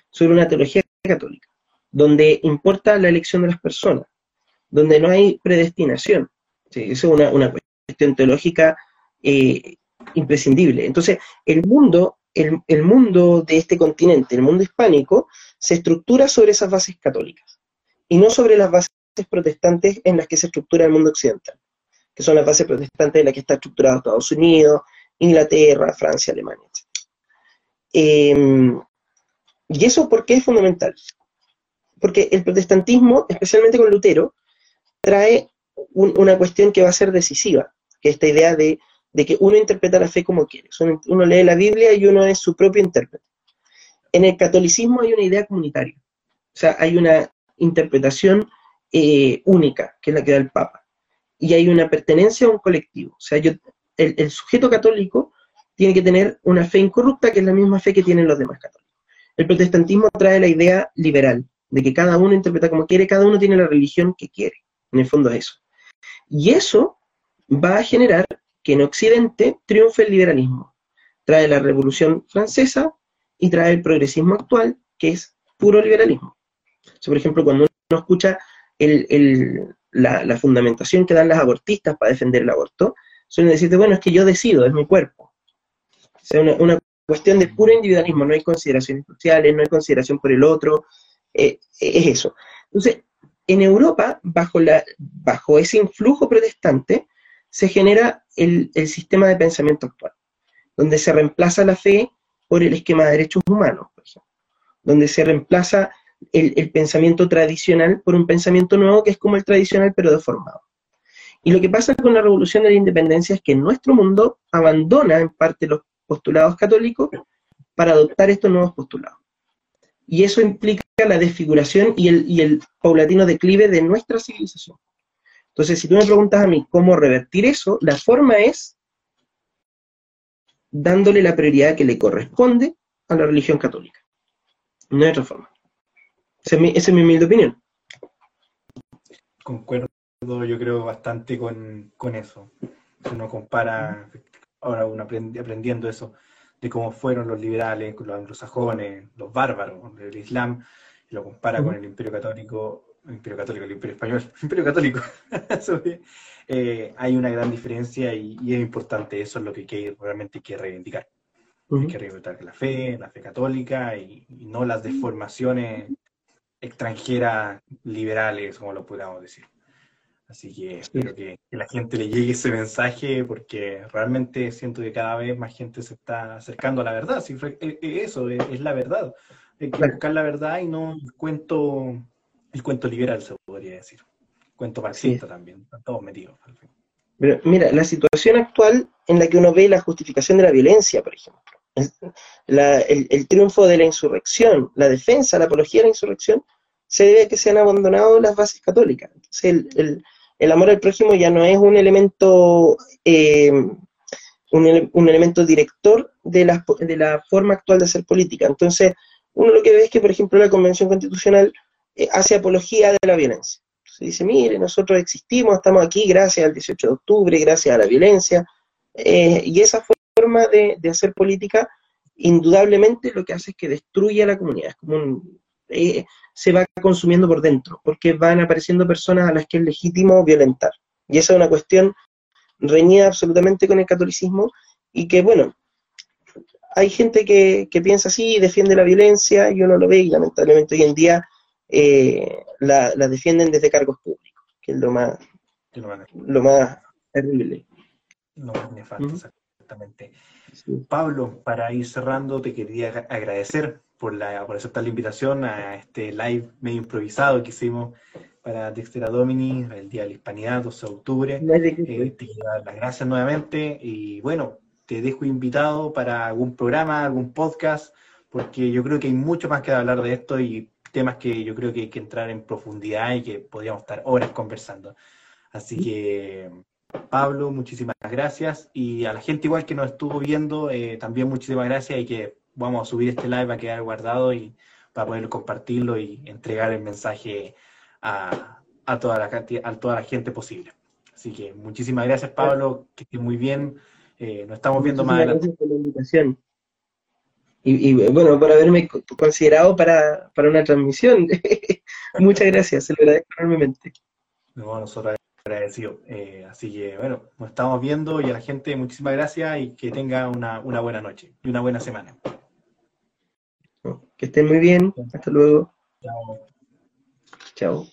[SPEAKER 2] sobre una teología católica, donde importa la elección de las personas, donde no hay predestinación. eso es una, una cuestión teológica eh, imprescindible. Entonces, el mundo, el, mundo de este continente, el mundo hispánico, se estructura sobre esas bases católicas y no sobre las bases protestantes en las que se estructura el mundo occidental, que son las bases protestantes en las que está estructurado Estados Unidos, Inglaterra, Francia, Alemania, etc. Em, ¿Y eso por qué es fundamental? Porque el protestantismo, especialmente con Lutero, trae una cuestión que va a ser decisiva, que es esta idea de, que uno interpreta la fe como quiere. Uno lee la Biblia y uno es su propio intérprete. En el catolicismo hay una idea comunitaria, o sea, hay una interpretación eh, única, que es la que da el Papa, y hay una pertenencia a un colectivo. O sea, yo, el, el sujeto católico tiene que tener una fe incorrupta, que es la misma fe que tienen los demás católicos. El protestantismo trae la idea liberal, de que cada uno interpreta como quiere, cada uno tiene la religión que quiere. En el fondo es eso. Y eso va a generar que en Occidente triunfe el liberalismo. Trae la Revolución Francesa y trae el progresismo actual, que es puro liberalismo. por ejemplo, cuando uno escucha la, fundamentación que dan las abortistas para defender el aborto, suelen decirte, bueno, es que yo decido, es mi cuerpo. O sea, una, cuestión de puro individualismo, no hay consideraciones sociales, no hay consideración por el otro, eh, es eso. Entonces, en Europa, bajo ese influjo protestante, se genera el, sistema de pensamiento actual, donde se reemplaza la fe por el esquema de derechos humanos, por ejemplo, donde se reemplaza el, pensamiento tradicional por un pensamiento nuevo que es como el tradicional pero deformado. Y lo que pasa con la revolución de la independencia es que nuestro mundo abandona en parte los postulados católicos para adoptar estos nuevos postulados y eso implica la desfiguración y el, paulatino declive de nuestra civilización. Entonces, si tú me preguntas a mí cómo revertir eso, la forma es dándole la prioridad que le corresponde a la religión católica. No hay otra forma. Esa es mi, humilde opinión.
[SPEAKER 1] Concuerdo, yo creo, bastante con, eso. Uno compara, ahora uno aprendiendo eso, de cómo fueron los liberales, los anglosajones, los bárbaros del Islam, y lo compara con el Imperio Católico, Imperio Católico, el Imperio Español, el *laughs* Imperio Católico, *laughs* eh, hay una gran diferencia y, es importante, eso es lo que, que realmente hay que reivindicar. Hay que reivindicar la fe, la fe católica y, no las deformaciones extranjeras liberales, como lo podríamos decir. Así que espero que, la gente le llegue ese mensaje porque realmente siento que cada vez más gente se está acercando a la verdad. Si e, e, eso es, la verdad. Hay que buscar la verdad y no el cuento, el cuento liberal, se podría decir. cuento marxista también. Están todos metidos.
[SPEAKER 2] Pero mira, la situación actual en la que uno ve la justificación de la violencia, por ejemplo, el, triunfo de la insurrección, la defensa, la apología de la insurrección, se debe a que se han abandonado las bases católicas. Entonces, el, el amor al prójimo ya no es un elemento eh, un, un elemento director de la, de la forma actual de hacer política. Entonces, uno lo que ve es que, por ejemplo, la Convención Constitucional eh, hace apología de la violencia. Se dice, mire, nosotros existimos, estamos aquí gracias al 18 de octubre, gracias a la violencia, eh, y esa forma de, hacer política, indudablemente lo que hace es que destruye a la comunidad, es como eh, se va consumiendo por dentro, porque van apareciendo personas a las que es legítimo violentar. Y esa es una cuestión reñida absolutamente con el catolicismo y que, bueno, hay gente que, piensa así, defiende la violencia, y uno lo ve y lamentablemente hoy en día eh, la, defienden desde cargos públicos, que es lo más, lo más terrible.
[SPEAKER 1] Lo más nefasto, exactamente. Pablo, para ir cerrando, te quería agradecer por, la, por aceptar la invitación a este live medio improvisado que hicimos para Dextera Domini, el Día de la Hispanidad, 12 de octubre. Eh, te quiero dar las gracias nuevamente y bueno, te dejo invitado para algún programa, algún podcast, porque yo creo que hay mucho más que hablar de esto y temas que yo creo que hay que entrar en profundidad y que podríamos estar horas conversando. Así que, Pablo, muchísimas gracias. Y a la gente igual que nos estuvo viendo, eh, también muchísimas gracias y que vamos a subir este live a quedar guardado y para poder compartirlo y entregar el mensaje a, toda, la, a toda la gente posible. Así que muchísimas gracias, Pablo, que estés muy bien. Eh, nos estamos viendo más adelante.
[SPEAKER 2] Gracias por la invitación. Y, bueno, por haberme considerado para, una transmisión. *laughs* Muchas gracias, se lo agradezco enormemente.
[SPEAKER 1] No, nosotros agradecidos. Eh, así que bueno, nos estamos viendo y a la gente muchísimas gracias y que tenga una, una buena noche y una buena semana.
[SPEAKER 2] Que estén muy bien. Hasta luego. Chao. Chao.